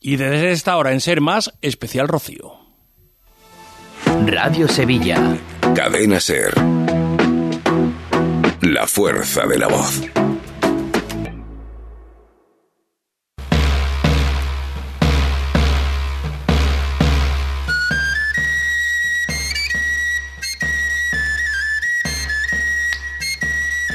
Y desde esta hora en Ser Más, especial Rocío. Radio Sevilla. Cadena Ser. La fuerza de la voz.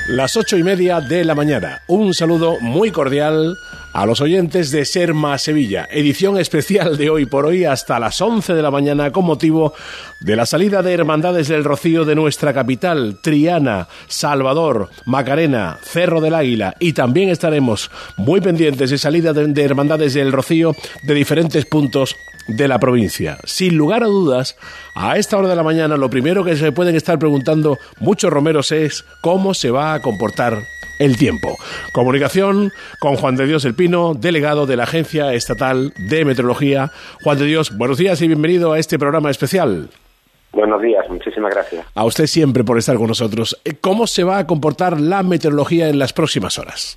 Las ocho y media de la mañana. Un saludo muy cordial a los oyentes de Serma Sevilla, edición especial de hoy por hoy hasta las 11 de la mañana con motivo de la salida de Hermandades del Rocío de nuestra capital, Triana, Salvador, Macarena, Cerro del Águila y también estaremos muy pendientes de salida de, de Hermandades del Rocío de diferentes puntos de la provincia. Sin lugar a dudas, a esta hora de la mañana lo primero que se pueden estar preguntando muchos romeros es cómo se va a comportar el tiempo. Comunicación con Juan de Dios El Pino, delegado de la Agencia Estatal de Meteorología. Juan de Dios, buenos días y bienvenido a este programa especial. Buenos días, muchísimas gracias. A usted siempre por estar con nosotros. ¿Cómo se va a comportar la meteorología en las próximas horas?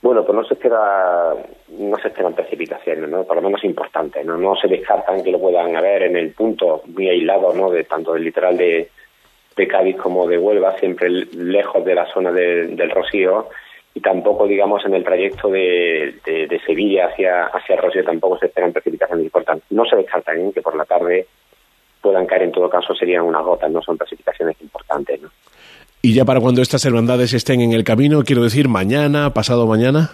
Bueno, pues no se espera, no se esperan precipitaciones, ¿no? Por lo menos importantes, ¿no? No se descartan que lo puedan haber en el punto muy aislado, ¿no? De tanto del litoral de, de Cádiz como de Huelva, siempre lejos de la zona de, del Rocío y tampoco, digamos, en el trayecto de, de, de, Sevilla hacia, hacia el Rocío tampoco se esperan precipitaciones importantes. No se descartan ¿eh? que por la tarde puedan caer, en todo caso serían unas gotas, no son precipitaciones importantes, ¿no? Y ya para cuando estas hermandades estén en el camino, quiero decir, mañana, pasado mañana.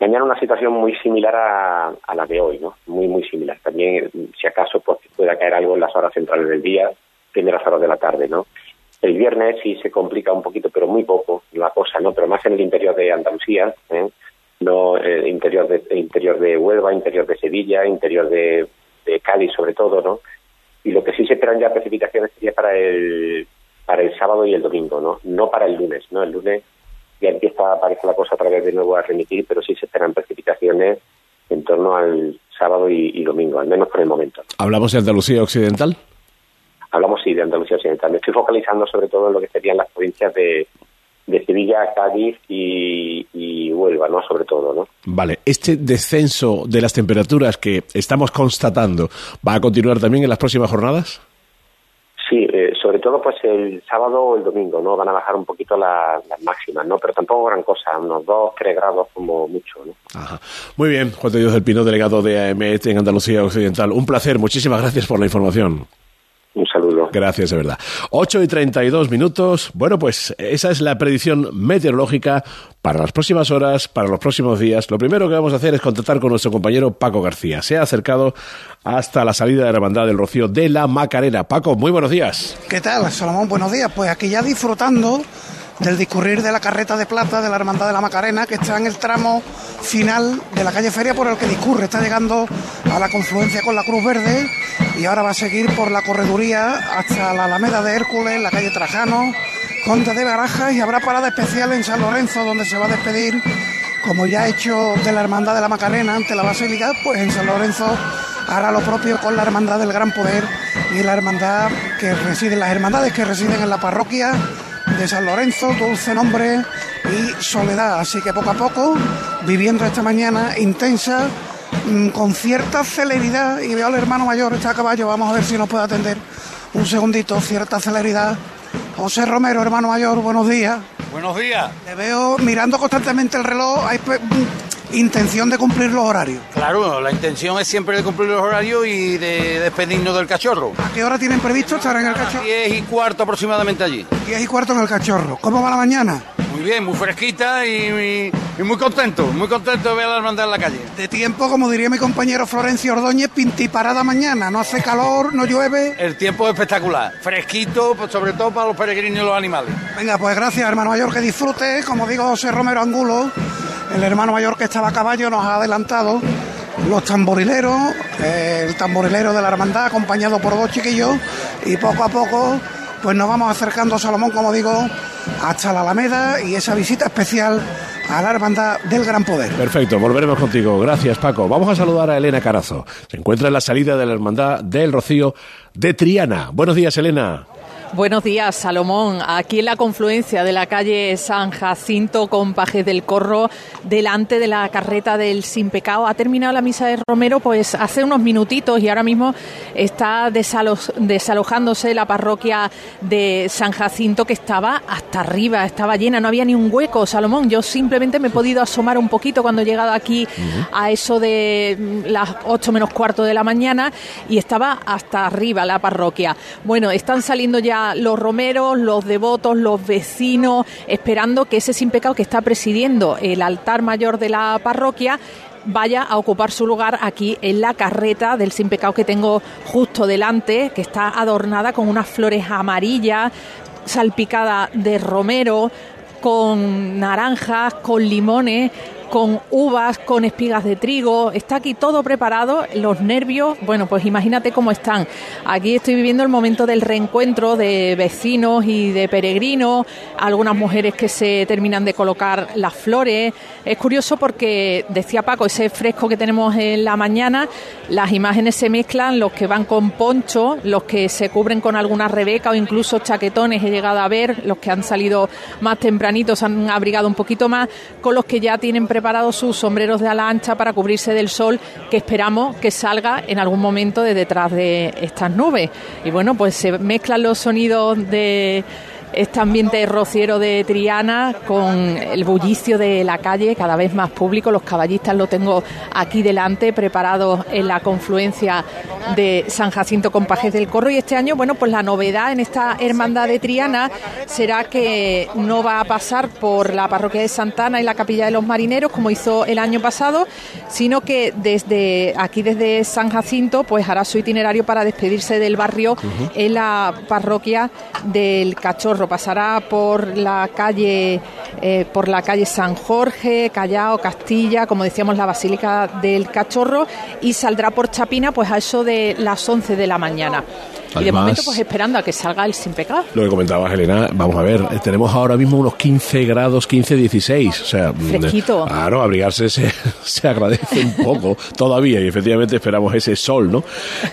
Mañana una situación muy similar a, a la de hoy, ¿no? Muy, muy similar. También, si acaso, pues pueda caer algo en las horas centrales del día, primeras horas de la tarde, ¿no? El viernes sí se complica un poquito, pero muy poco la cosa, ¿no? Pero más en el interior de Andalucía, ¿eh? no el interior de interior de Huelva, interior de Sevilla, interior de, de Cádiz, sobre todo, ¿no? Y lo que sí se esperan ya precipitaciones sería para el para el sábado y el domingo, ¿no? No para el lunes, ¿no? El lunes ya empieza a aparecer la cosa otra vez de nuevo a remitir, pero sí se esperan precipitaciones en torno al sábado y domingo, al menos por el momento. ¿Hablamos de Andalucía Occidental? Hablamos sí de Andalucía Occidental. Me estoy focalizando sobre todo en lo que serían las provincias de, de Sevilla, Cádiz y, y, Huelva, ¿no? Sobre todo, ¿no? Vale. ¿Este descenso de las temperaturas que estamos constatando va a continuar también en las próximas jornadas? Sí, eh, sobre todo pues el sábado o el domingo, ¿no? Van a bajar un poquito la, las máximas, ¿no? Pero tampoco gran cosa, unos 2, 3 grados como mucho, ¿no? Ajá. Muy bien, Juan de Dios del Pino, delegado de AEMET en Andalucía Occidental. Un placer, muchísimas gracias por la información. Un saludo. Gracias, de verdad. 8 y 32 minutos. Bueno, pues esa es la predicción meteorológica para las próximas horas, para los próximos días. Lo primero que vamos a hacer es contactar con nuestro compañero Paco García. Se ha acercado hasta la salida de la hermandad del Rocío de la Macarena. Paco, muy buenos días. ¿Qué tal, Salomón? Buenos días. Pues aquí ya disfrutando del discurrir de la carreta de plata de la Hermandad de la Macarena, que está en el tramo final de la calle Feria por el que discurre. Está llegando a la confluencia con la Cruz Verde y ahora va a seguir por la correduría hasta la Alameda de Hércules, la calle Trajano, Conde de Barajas y habrá parada especial en San Lorenzo donde se va a despedir, como ya ha hecho de la Hermandad de la Macarena ante la Basílica, pues en San Lorenzo hará lo propio con la Hermandad del Gran Poder y la Hermandad que reside, las hermandades que residen en la parroquia de San Lorenzo, Dulce Nombre y Soledad. Así que poco a poco, viviendo esta mañana intensa, mmm, con cierta celeridad, y veo al hermano mayor, está a caballo, vamos a ver si nos puede atender un segundito, cierta celeridad. José Romero, hermano mayor, buenos días. Buenos días. Le veo mirando constantemente el reloj, hay intención de cumplir los horarios. Claro, la intención es siempre de cumplir los horarios y de despedirnos del cachorro. ¿A qué hora tienen previsto estar en el cachorro? Diez y cuarto aproximadamente allí. Diez y cuarto en el cachorro. ¿Cómo va la mañana? Muy bien, muy fresquita y, y, y, muy contento, muy contento de ver a la hermandad en la calle. De tiempo, como diría mi compañero Florencio Ordóñez, pintiparada mañana. No hace calor, no llueve. El tiempo es espectacular, fresquito, pues sobre todo para los peregrinos y los animales. Venga, pues gracias, hermano mayor, que disfrute. Como digo, José Romero Angulo, el hermano mayor que estaba a caballo, nos ha adelantado los tamborileros, el tamborilero de la hermandad, acompañado por dos chiquillos, y poco a poco, pues nos vamos acercando Salomón, como digo, hasta la Alameda y esa visita especial a la hermandad del Gran Poder. Perfecto, volveremos contigo. Gracias, Paco. Vamos a saludar a Elena Carazo. Se encuentra en la salida de la hermandad del Rocío de Triana. Buenos días, Elena. Buenos días, Salomón. Aquí en la confluencia de la calle San Jacinto con Pajes del Corro, delante de la carreta del Sin Pecado, ha terminado la misa de Romero pues hace unos minutitos y ahora mismo está desalojándose la parroquia de San Jacinto que estaba hasta arriba, estaba llena, no había ni un hueco, Salomón. Yo simplemente me he podido asomar un poquito cuando he llegado aquí a eso de las ocho menos cuarto de la mañana y estaba hasta arriba la parroquia. Bueno, están saliendo ya los romeros, los devotos, los vecinos, esperando que ese sin pecado que está presidiendo el altar mayor de la parroquia vaya a ocupar su lugar aquí en la carreta del sin pecado que tengo justo delante, que está adornada con unas flores amarillas, salpicada de romero, con naranjas, con limones, con uvas, con espigas de trigo. Está aquí todo preparado. Los nervios, bueno, pues imagínate cómo están. Aquí estoy viviendo el momento del reencuentro de vecinos y de peregrinos, algunas mujeres que se terminan de colocar las flores. Es curioso porque, decía Paco, ese fresco que tenemos en la mañana, las imágenes se mezclan, los que van con poncho, los que se cubren con alguna rebeca o incluso chaquetones, he llegado a ver, los que han salido más tempranitos han abrigado un poquito más, con los que ya tienen preparado sus sombreros de ala ancha para cubrirse del sol que esperamos que salga en algún momento de detrás de estas nubes. Y bueno, pues se mezclan los sonidos de este ambiente rociero de Triana con el bullicio de la calle cada vez más público. Los caballistas lo tengo aquí delante, preparados en la confluencia de San Jacinto con Pajes del Corro. Y este año, bueno, pues la novedad en esta hermandad de Triana será que no va a pasar por la parroquia de Santana y la capilla de los marineros como hizo el año pasado, sino que desde aquí, desde San Jacinto, pues hará su itinerario para despedirse del barrio en la parroquia del Cachorro pasará por la calle eh, por la calle San Jorge, Callao, Castilla, como decíamos la Basílica del Cachorro y saldrá por Chapina pues a eso de las 11 de la mañana y de momento, pues esperando a que salga el sin pecado. Lo que comentabas, Elena, vamos a ver, tenemos ahora mismo unos 15 grados, 15, 16. O sea, mm, Fresquito. Claro, abrigarse se, se agradece un poco todavía y efectivamente esperamos ese sol, ¿no?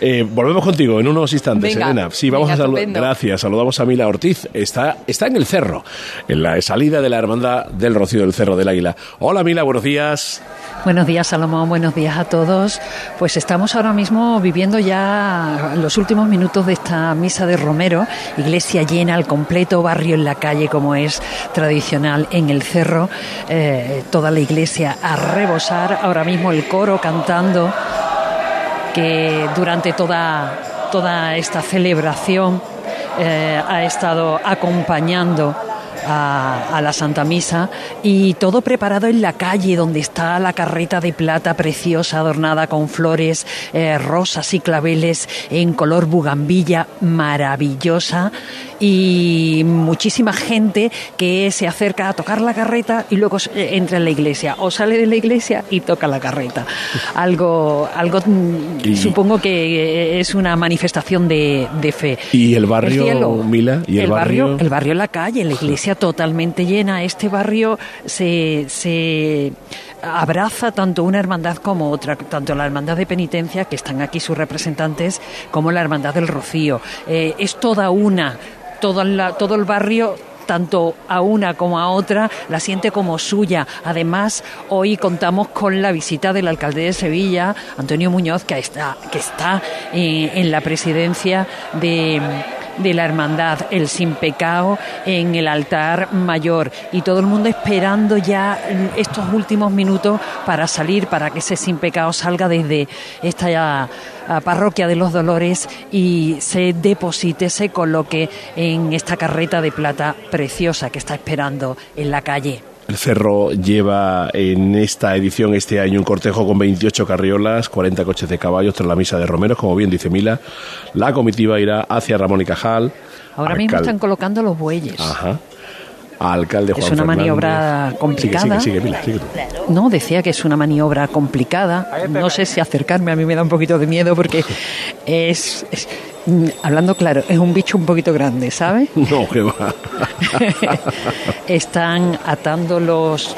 Eh, volvemos contigo en unos instantes, Elena. Sí, vamos a saludar. Gracias, saludamos a Mila Ortiz. Está, está en el cerro, en la salida de la Hermandad del Rocío del Cerro del Águila. Hola, Mila, buenos días. Buenos días, Salomón. Buenos días a todos. Pues estamos ahora mismo viviendo ya los últimos minutos de esta misa de Romero, iglesia llena al completo, barrio en la calle como es tradicional en el cerro, eh, toda la iglesia a rebosar, ahora mismo el coro cantando que durante toda, toda esta celebración eh, ha estado acompañando a, la Santa Misa y todo preparado en la calle donde está la carreta de plata preciosa adornada con flores eh, rosas y claveles en color bugambilla maravillosa y muchísima gente que se acerca a tocar la carreta y luego entra en la iglesia o sale de la iglesia y toca la carreta. Algo, algo mm, supongo que es una manifestación de, fe. ¿Y el barrio, Mila? ¿Y el, barrio? El barrio, la calle, la iglesia totalmente llena. Este barrio se, se abraza tanto una hermandad como otra, tanto la hermandad de penitencia, que están aquí sus representantes, como la hermandad del rocío. Eh, es toda una todo, todo el barrio tanto a una como a otra la siente como suya. Además, hoy contamos con la visita del alcalde de Sevilla, Antonio Muñoz, que está, que está eh, en la presidencia de de la hermandad, el sin pecado en el altar mayor y todo el mundo esperando ya estos últimos minutos para salir, para que ese sin pecado salga desde esta parroquia de los Dolores y se deposite, se coloque en esta carreta de plata preciosa que está esperando en la calle. El Cerro lleva en esta edición, este año, un cortejo con 28 carriolas, 40 coches de caballos tras la misa de Romeros, como bien dice Mila. La comitiva irá hacia Ramón y Cajal. Ahora mismo están colocando los bueyes. Ajá. Alcalde Juan Es una maniobra complicada. Sigue, sigue, sigue, no, decía que es una maniobra complicada. No sé si acercarme, a mí me da un poquito de miedo porque es Mm, hablando claro, es un bicho un poquito grande, ¿sabes? No, que va. Están atando los.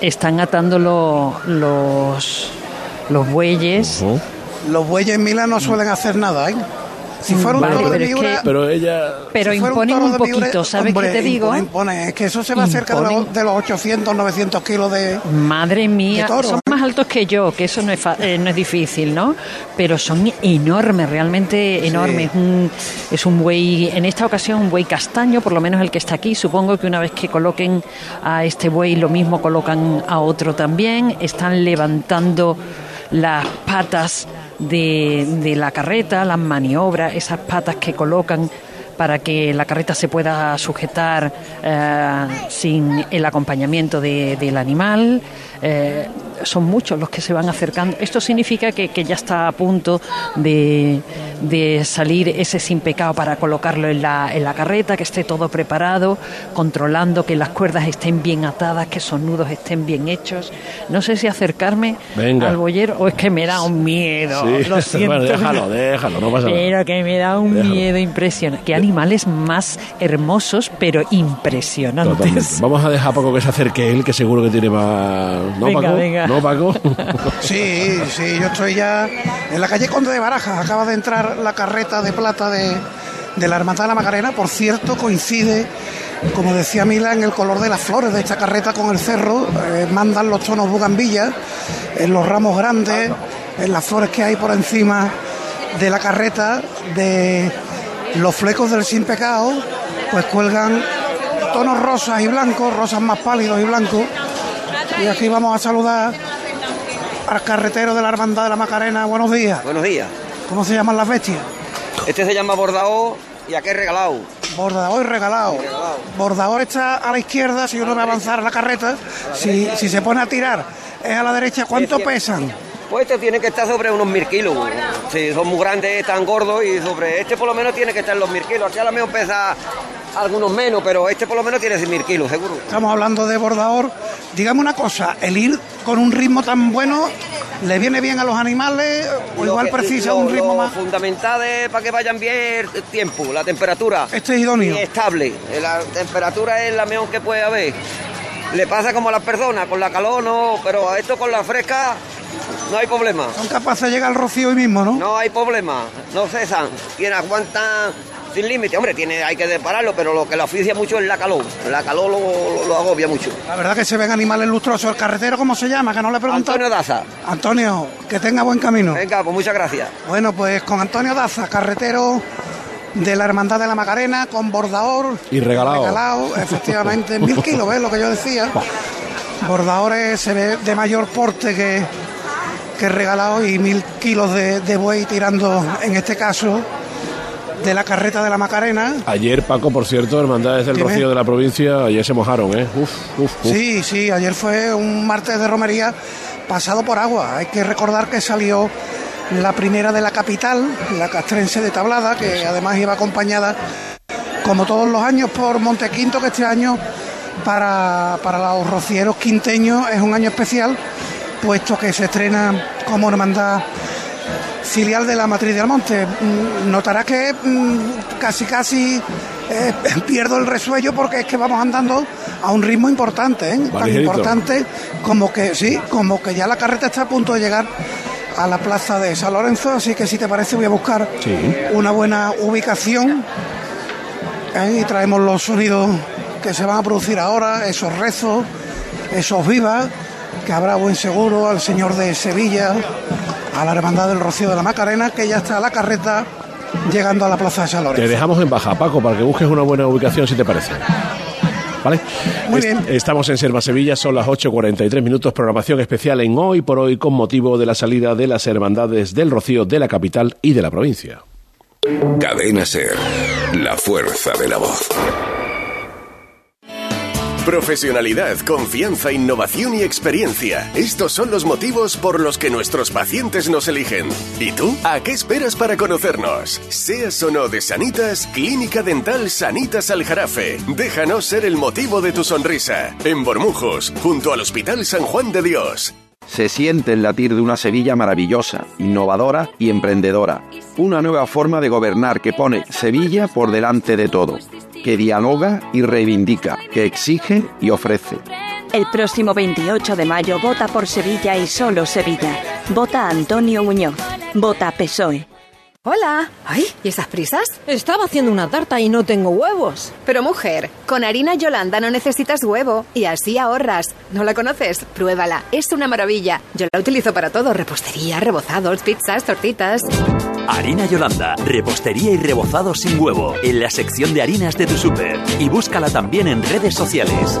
Están atando los, los, los bueyes. Los bueyes en Milán no suelen hacer nada, ¿eh? Si fuera un Vale, toro de pero es que- Miura, Pero ella... Pero si imponen un Miura, poquito, ¿sabes hombre, qué te digo? impone, impone. Es que eso se va cerca de los, Imponen. de los 800, 900 kilos de... Madre mía, De toro, son más altos que yo, que eso no es, fa- eh, no es difícil, ¿no? Pero son enormes, realmente enormes. Un- es un buey, en esta ocasión un buey castaño, por lo menos el que está aquí. Supongo que una vez que coloquen a este buey, lo mismo colocan a otro también. Están levantando las patas de, de la carreta, las maniobras, esas patas que colocan para que la carreta se pueda sujetar eh, sin el acompañamiento de- del animal. Eh, son muchos los que se van acercando. Esto significa que, que ya está a punto de, de salir ese sin pecado para colocarlo en la, en la carreta, que esté todo preparado, controlando que las cuerdas estén bien atadas, que esos nudos estén bien hechos. No sé si acercarme Venga. al boyero o es que me da un miedo. Sí. Lo siento. Bueno, déjalo, déjalo, no pasa nada. Pero que me da un Déjalo. miedo impresionante. Qué animales más hermosos, pero impresionantes. Totalmente. Vamos a dejar a Paco que se acerque él, que seguro que tiene más... ¿No, Venga. ¿No, Paco? Sí, sí, yo estoy ya en la calle Conde de Barajas. Acaba de entrar la carreta de plata de, de la Hermandad de la Macarena. Por cierto, coincide, como decía Mila, en el color de las flores de esta carreta con el cerro. Eh, mandan los tonos bugambilla en los ramos grandes, en las flores que hay por encima de la carreta, de los flecos del sin pecado, pues cuelgan tonos rosas y blancos, rosas más pálidos y blancos. Y aquí vamos a saludar al carretero de la Hermandad de la Macarena. Buenos días. Buenos días. ¿Cómo se llaman las bestias? Este se llama Bordao y aquel regalado. Bordador y regalado. Bordador está a la izquierda, si uno va a avanzar a la carreta. Si, si se pone a tirar, es a la derecha. ¿Cuánto pesan? Pues este tiene que estar sobre unos mil kilos. Si son muy grandes, están gordos y sobre este por lo menos tiene que estar los mil kilos. Aquí a lo mejor pesa algunos menos, pero este por lo menos tiene mil kilos, seguro. Estamos hablando de bordador. Dígame una cosa, el ir con un ritmo tan bueno, ¿le viene bien a los animales o Lo igual que- precisa lo- un ritmo lo más? fundamental es para que vayan bien el tiempo, la temperatura. Este es idóneo. Y estable. La temperatura es la mejor que puede haber. Le pasa como a las personas, con la calor no, pero a esto con la fresca no hay problema. Son capaces de llegar al rocío hoy mismo, ¿no? No hay problema, no cesan, tienen, aguantan sin límite. Hombre, tiene, hay que separarlo, pero lo que lo oficia mucho es la calor. La calor lo, lo- lo agobia mucho. La verdad que se ven animales lustrosos. ¿El carretero cómo se llama? Que no le pregunto. Antonio Daza. Antonio, que tenga buen camino. Venga, pues muchas gracias. Bueno, pues con Antonio Daza, carretero de la Hermandad de la Macarena, con bordador. Y regalado. Regalado, efectivamente, mil kilos, ¿ves lo que yo decía? Bordadores se ve de mayor porte que, que regalado y mil kilos de, de buey tirando, en este caso, de la carreta de la Macarena. Ayer, Paco, por cierto, Hermandades del Dime. Rocío de la provincia, ayer se mojaron, ¿eh? Uf, uf, uf. Sí, sí, ayer fue un martes de romería pasado por agua. Hay que recordar que salió la primera de la capital, la castrense de Tablada, que además iba acompañada, como todos los años, por Montequinto, que este año para, para los rocieros quinteños es un año especial, puesto que se estrena como hermandad filial de la Matriz del Monte. Mm, Notarás que mm, casi casi eh, pierdo el resuello porque es que vamos andando a un ritmo importante, ¿eh? tan importante como que sí, como que ya la carreta está a punto de llegar a la plaza de San Lorenzo, así que si te parece voy a buscar Sí. una buena ubicación ¿eh? y traemos los sonidos que se van a producir ahora, esos rezos, esos vivas, que habrá buen seguro al señor de Sevilla, a la hermandad del Rocío de la Macarena, que ya está a la carreta llegando a la plaza de San Te dejamos en baja, Paco, para que busques una buena ubicación, si te parece. ¿Vale? Muy bien. Estamos en Serma Sevilla, son las 8.43 minutos, programación especial en Hoy por Hoy con motivo de la salida de las hermandades del Rocío de la capital y de la provincia. Cadena Ser. La fuerza de la voz. Profesionalidad, confianza, innovación y experiencia. Estos son los motivos por los que nuestros pacientes nos eligen. ¿Y tú? ¿A qué esperas para conocernos? Seas o no de Sanitas, Clínica Dental Sanitas Aljarafe. Déjanos ser el motivo de tu sonrisa. En Bormujos, junto al Hospital San Juan de Dios. Se siente el latir de una Sevilla maravillosa, innovadora y emprendedora. Una nueva forma de gobernar que pone Sevilla por delante de todo. Que dialoga y reivindica, que exige y ofrece. El próximo 28 de mayo vota por Sevilla y solo Sevilla. Vota Antonio Muñoz. Vota PSOE. Hola. Ay, ¿y esas prisas? Estaba haciendo una tarta y no tengo huevos. Pero mujer, con harina Yolanda no necesitas huevo y así ahorras. ¿No la conoces? Pruébala, es una maravilla. Yo la utilizo para todo, repostería, rebozados, pizzas, tortitas. Harina Yolanda, repostería y rebozados sin huevo, en la sección de harinas de tu súper. Y búscala también en redes sociales.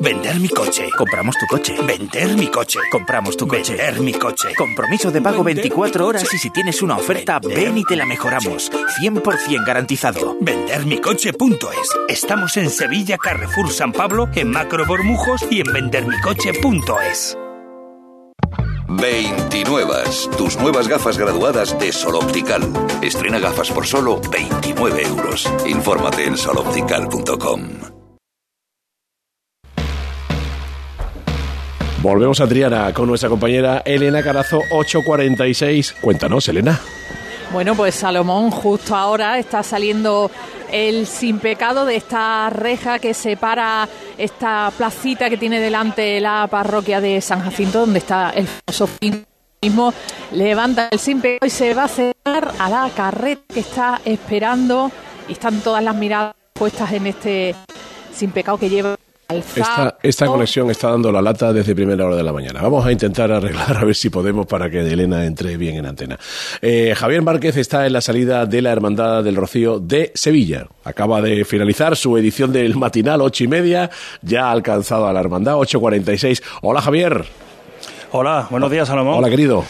Vender mi coche. Compramos tu coche. Vender mi coche. Compramos tu coche. Vender mi coche. Compromiso de pago 24 horas y si tienes una oferta, ven y te la mejoramos. 100% garantizado. Vendermicoche.es. Estamos en Sevilla, Carrefour San Pablo, en Macro Bormujos y en vendermicoche.es. 29. Tus nuevas gafas graduadas de Sol Optical. Estrena gafas por solo 29 euros. Infórmate en soloptical.com. Volvemos a Triana con nuestra compañera Elena Carazo, 846. Cuéntanos, Elena. Bueno, pues Salomón justo ahora está saliendo el sin pecado de esta reja que separa esta placita que tiene delante la parroquia de San Jacinto, donde está el famoso mismo. Levanta el sin pecado y se va a acercar a la carreta que está esperando. Y están todas las miradas puestas en este sin pecado que lleva esta, esta conexión está dando la lata desde primera hora de la mañana. Vamos a intentar arreglar a ver si podemos para que Elena entre bien en antena. Eh, Javier Márquez está en la salida de la Hermandad del Rocío de Sevilla. Acaba de finalizar su edición del matinal, ocho y media. Ya ha alcanzado a la Hermandad, 8.46. Hola Javier. Hola, buenos días Salomón. Hola querido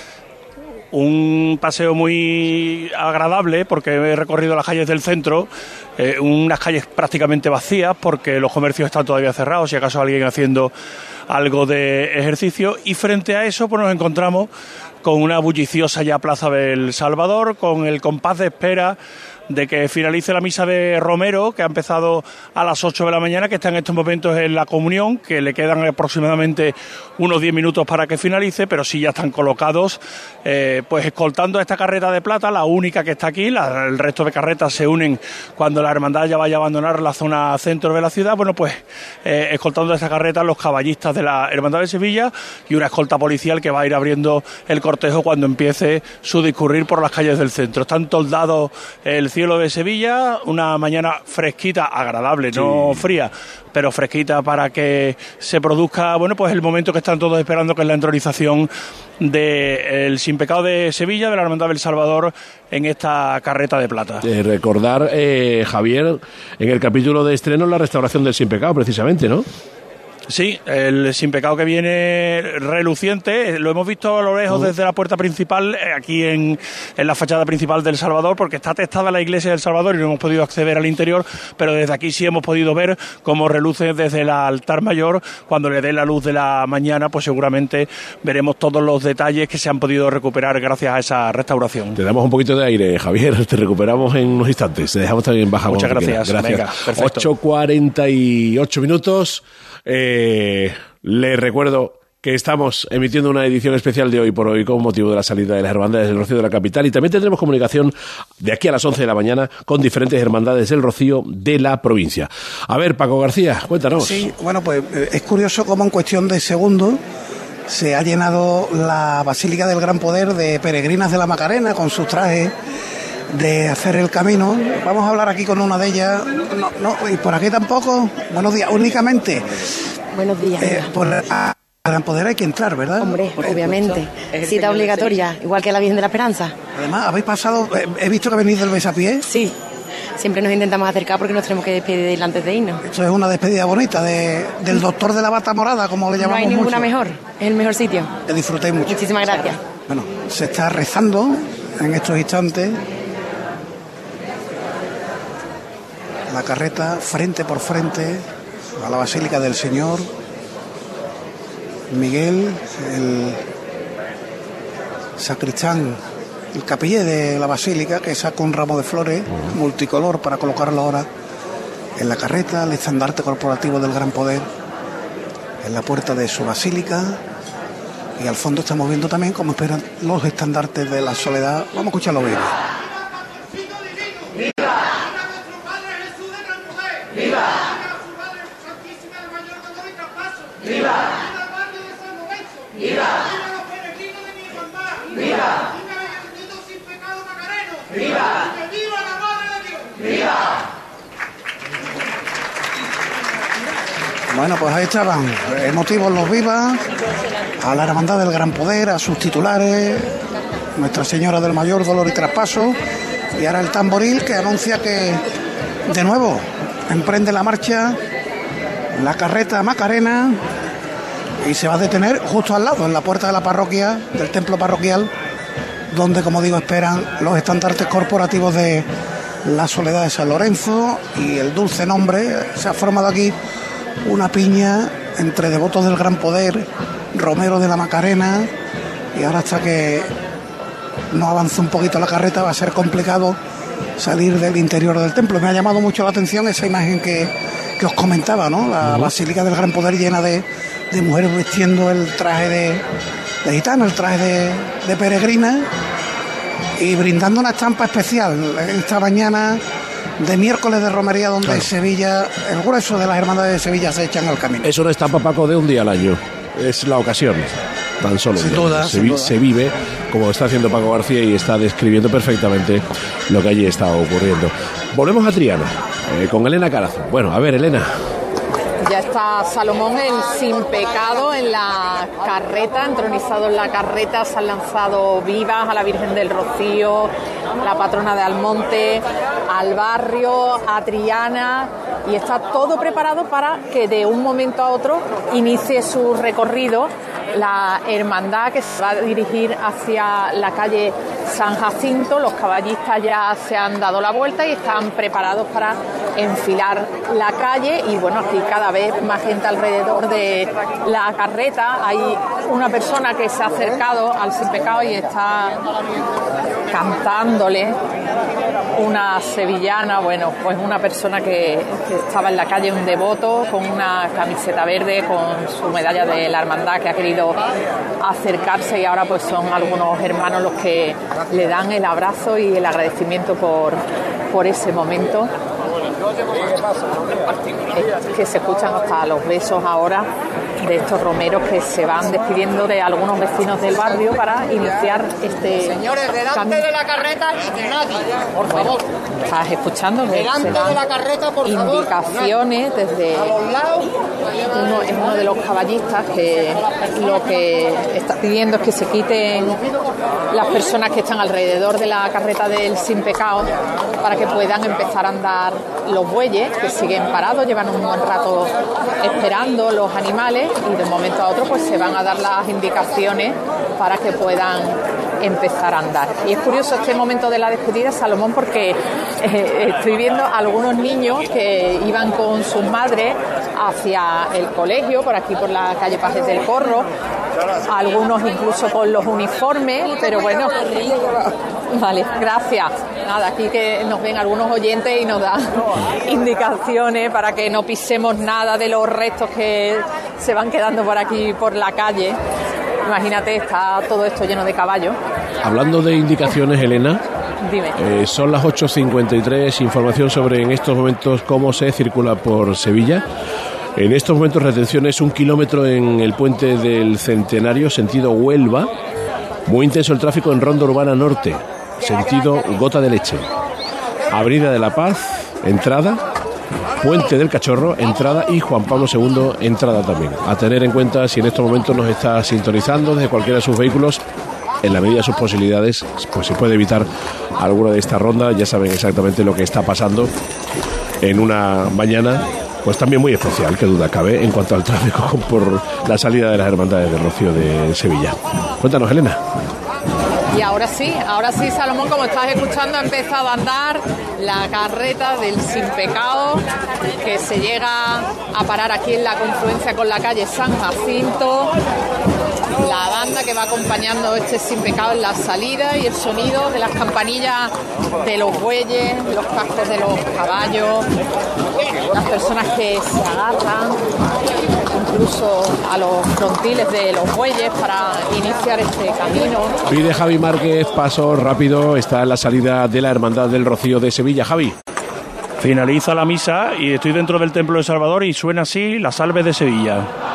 un paseo muy agradable porque he recorrido las calles del centro, eh, unas calles prácticamente vacías porque los comercios están todavía cerrados, si acaso alguien haciendo algo de ejercicio, y frente a eso pues nos encontramos con una bulliciosa ya Plaza del Salvador, con el compás de espera de que finalice la misa de Romero, que ha empezado a las 8 de la mañana, que está en estos momentos en la comunión, que le quedan aproximadamente unos 10 minutos para que finalice, pero sí ya están colocados, eh, pues escoltando esta carreta de plata, la única que está aquí, el resto de carretas se unen cuando la hermandad ya vaya a abandonar la zona centro de la ciudad, bueno, pues eh, escoltando esta carreta los caballistas de la hermandad de Sevilla y una escolta policial que va a ir abriendo el cortejo cuando empiece su discurrir por las calles del centro. Están toldados el cielo de Sevilla, una mañana fresquita, agradable, no fría, pero fresquita para que se produzca, bueno, pues el momento que están todos esperando, que es la entronización del Sin Pecado de Sevilla, de la Hermandad del Salvador, en esta carreta de plata. Eh, recordar, eh, Javier, en el capítulo de estreno, la restauración del Sin Pecado, precisamente, ¿no? Sí, el sin pecado que viene reluciente, lo hemos visto a lo lejos desde la puerta principal, eh, aquí en, en, la fachada principal del Salvador, porque está testada la iglesia del Salvador y no hemos podido acceder al interior, pero desde aquí sí hemos podido ver cómo reluce desde el altar mayor, cuando le dé la luz de la mañana, pues seguramente veremos todos los detalles que se han podido recuperar gracias a esa restauración. Te damos un poquito de aire, Javier, te recuperamos en unos instantes, te dejamos también bajar. Muchas gracias. Gracias. 8.48 minutos. Eh, le recuerdo que estamos emitiendo una edición especial de hoy por hoy con motivo de la salida de las hermandades del Rocío de la capital y también tendremos comunicación de aquí a las 11 de la mañana con diferentes hermandades del Rocío de la provincia. A ver, Paco García, cuéntanos. Sí, bueno, pues eh, es curioso cómo en cuestión de segundos se ha llenado la Basílica del Gran Poder de peregrinas de la Macarena con sus trajes de hacer el camino. Vamos a hablar aquí con una de ellas. No, no, y por aquí tampoco. Buenos días. Únicamente. Buenos días. Eh, por a Gran Poder hay que entrar, ¿verdad? Hombre, obviamente. Cita obligatoria, igual que la Virgen de la Esperanza. Además, habéis pasado. eh, He visto que venís del besapié. Sí. Siempre nos intentamos acercar porque nos tenemos que despedir antes de irnos. Esto es una despedida bonita de, del doctor de la bata morada, como le No llamamos hay ninguna mucho. mejor. Es el mejor sitio. Que disfrutéis mucho. Muchísimas gracias. Bueno, se está rezando en estos instantes. La carreta frente por frente a la Basílica del Señor. Miguel, el sacristán, el capillé de la Basílica, que saca un ramo de flores multicolor para colocarlo ahora en la carreta, el estandarte corporativo del Gran Poder en la puerta de su basílica. Y al fondo estamos viendo también cómo esperan los estandartes de la soledad. Vamos a escucharlo bien. Bueno, pues ahí estaban. Emotivos los vivas, a la hermandad del Gran Poder, a sus titulares, Nuestra Señora del Mayor Dolor y Traspaso, y ahora el tamboril que anuncia que de nuevo emprende la marcha la carreta Macarena y se va a detener justo al lado, en la puerta de la parroquia, del templo parroquial, donde, como digo, esperan los estandartes corporativos de la Soledad de San Lorenzo y el dulce nombre. Se ha formado aquí una piña entre devotos del Gran Poder, Romero de la Macarena, y ahora hasta que no avance un poquito la carreta va a ser complicado salir del interior del templo. Me ha llamado mucho la atención esa imagen que, que os comentaba, ¿no? La Basílica del Gran Poder llena de, de mujeres vistiendo el traje de, de gitano, el traje de, de peregrina y brindando una estampa especial esta mañana de miércoles de romería donde Claro. Sevilla, el grueso de las hermandades de Sevilla se echan al camino. Es una estampa, Paco, de un día al año. Es la ocasión, tan solo. Sin un día. duda, se, sin vi- duda. se vive como está haciendo Paco García y está describiendo perfectamente lo que allí está ocurriendo. Volvemos a Triana, eh, con Elena Carazo. Bueno, a ver, Elena. Ya está Salomón el sin pecado en la carreta, entronizado en la carreta, se han lanzado vivas a la Virgen del Rocío, la patrona de Almonte, al barrio, a Triana, y está todo preparado para que de un momento a otro inicie su recorrido la hermandad que se va a dirigir hacia la calle San Jacinto. Los caballistas ya se han dado la vuelta y están preparados para enfilar la calle y bueno, aquí cada vez más gente alrededor de la carreta. Hay una persona que se ha acercado al sin pecado y está cantándole una sevillana, bueno, pues una persona que, que estaba en la calle, un devoto, con una camiseta verde, con su medalla de la hermandad que ha querido acercarse y ahora pues son algunos hermanos los que le dan el abrazo y el agradecimiento por, por ese momento. Que se escuchan hasta los besos ahora de estos romeros que se van despidiendo de algunos vecinos del barrio para iniciar este Señores, delante camino. de la carreta y de nadie, por favor. Estás escuchando Delante se dan de la carreta, por favor. indicaciones desde A los lados. uno, es uno de los caballistas que lo que está pidiendo es que se quiten las personas que están alrededor de la carreta del sin pecado para que puedan empezar a andar los bueyes que siguen parados, llevan un buen rato esperando los animales y de un momento a otro pues se van a dar las indicaciones para que puedan empezar a andar. Y es curioso este momento de la despedida, Salomón, porque eh, estoy viendo algunos niños que iban con sus madres hacia el colegio, por aquí por la calle Pajes del Corro, algunos incluso con los uniformes, pero bueno, vale, gracias. Nada, aquí que nos ven algunos oyentes y nos dan indicaciones para que no pisemos nada de los restos que se van quedando por aquí por la calle. Imagínate, está todo esto lleno de caballos. Hablando de indicaciones, Elena, Dime. eh, son las 8.53, información sobre en estos momentos cómo se circula por Sevilla. En estos momentos retenciones un kilómetro en el puente del Centenario, sentido Huelva. Muy intenso el tráfico en Ronda Urbana Norte, sentido Gota de Leche. Avenida de la Paz, entrada. Puente del Cachorro, entrada y Juan Pablo II, entrada también. A tener en cuenta si en estos momentos nos está sintonizando desde cualquiera de sus vehículos, en la medida de sus posibilidades, pues se puede evitar alguna de estas rondas. Ya saben exactamente lo que está pasando en una mañana, pues también muy especial, que duda cabe, en cuanto al tráfico por la salida de las hermandades de Rocío de Sevilla. Cuéntanos, Elena. Y ahora sí, ahora sí, Salomón, como estás escuchando, ha empezado a andar la carreta del Sin Pecado, que se llega a parar aquí en la confluencia con la calle San Jacinto. la banda que va acompañando este sin pecado en la salida y el sonido de las campanillas de los bueyes, los cascos de los caballos, las personas que se agarran incluso a los frontiles de los bueyes para iniciar este camino. Pide Javi Márquez paso rápido, está en la salida de la Hermandad del Rocío de Sevilla. Javi. Finaliza la misa y estoy dentro del Templo de Salvador y suena así la salve de Sevilla.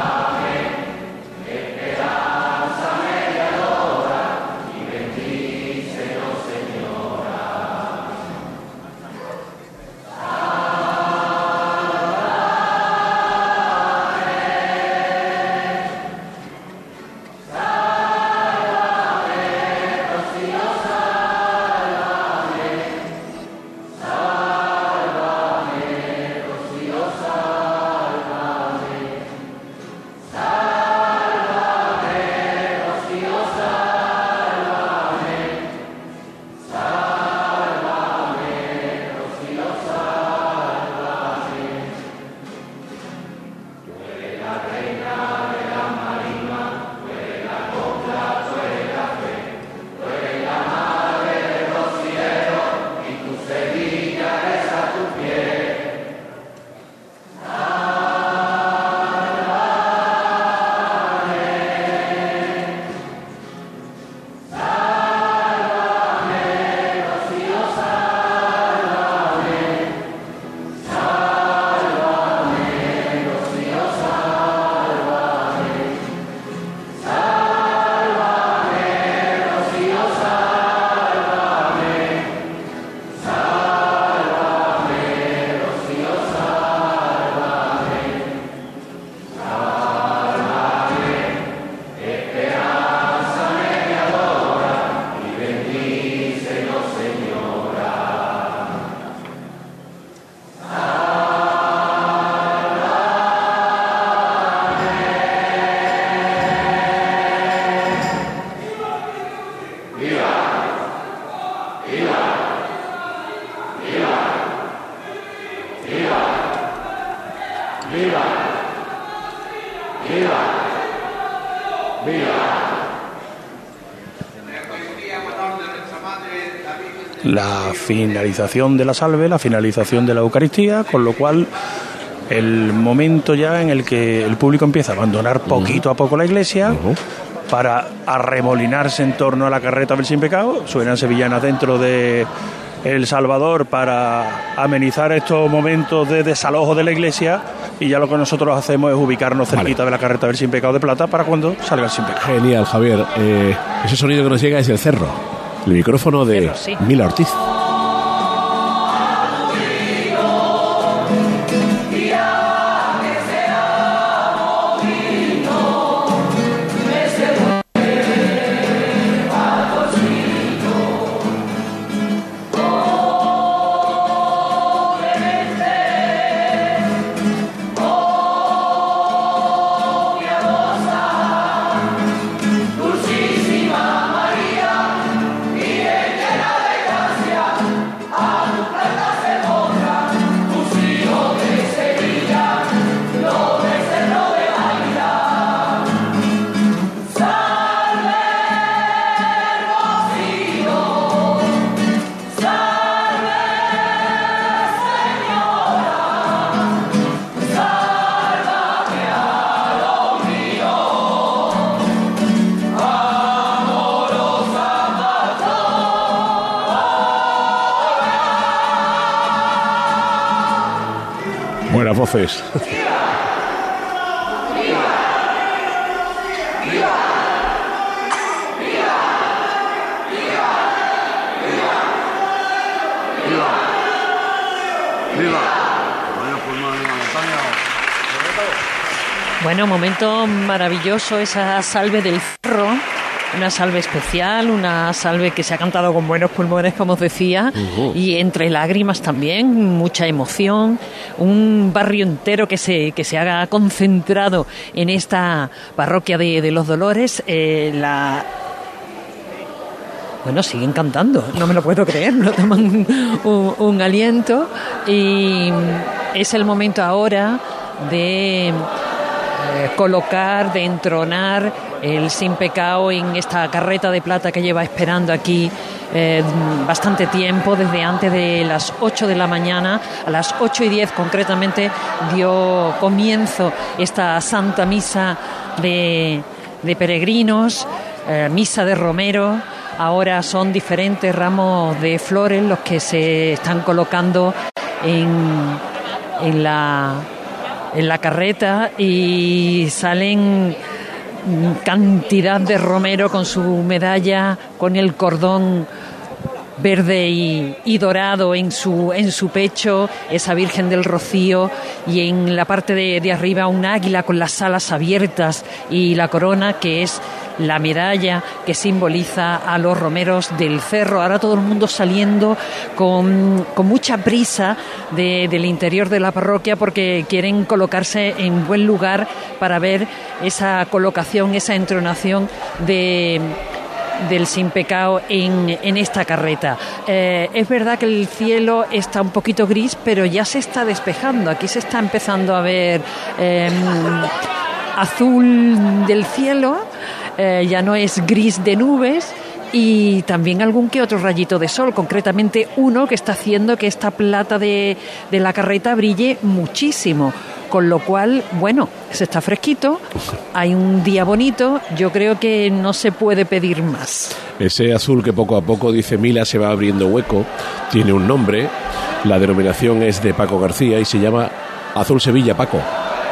Finalización de la salve, la finalización de la Eucaristía, con lo cual el momento ya en el que el público empieza a abandonar poquito a poco la iglesia para arremolinarse en torno a la carreta del sin pecado, suenan sevillanas dentro de El Salvador para amenizar estos momentos de desalojo de la iglesia y ya lo que nosotros hacemos es ubicarnos cerquita de la carreta del sin pecado de plata para cuando salga el sin pecado. Genial, Javier. Eh, ese sonido que nos llega es el cerro. El micrófono de Mila Ortiz. Bueno, momento maravilloso esa salve del cerro. Una salve especial, una salve que se ha cantado con buenos pulmones, como os decía, y entre lágrimas también, mucha emoción, un barrio entero que se, que se ha concentrado en esta parroquia de, de los Dolores. Eh, la, bueno, siguen cantando, no me lo puedo creer, no toman un, un aliento y es el momento ahora de eh, colocar, de entronar el sin pecado en esta carreta de plata que lleva esperando aquí eh, bastante tiempo, desde antes de las 8 de la mañana, a las 8 y 10 concretamente, dio comienzo esta Santa Misa de, peregrinos, eh, Misa de Romero. Ahora son diferentes ramos de flores los que se están colocando en, en la en la carreta y salen cantidad de romero con su medalla, con el cordón verde y, y, dorado en su, en su pecho, esa Virgen del Rocío, y en la parte de, de, arriba un águila con las alas abiertas y la corona, que es la medalla que simboliza a los romeros del cerro. Ahora todo el mundo saliendo con, con mucha prisa de, del interior de la parroquia porque quieren colocarse en buen lugar para ver esa colocación, esa entronación de del sin pecado en, en esta carreta. Eh, es verdad que el cielo está un poquito gris, pero ya se está despejando. Aquí se está empezando a ver eh, azul del cielo, eh, ya no es gris de nubes y también algún que otro rayito de sol, concretamente uno que está haciendo que esta plata de, de la carreta brille muchísimo con lo cual, bueno, se está fresquito, hay un día bonito, yo creo que no se puede pedir más. Ese azul que poco a poco, dice Mila, se va abriendo hueco, tiene un nombre, la denominación es de Paco García y se llama Azul Sevilla, Paco.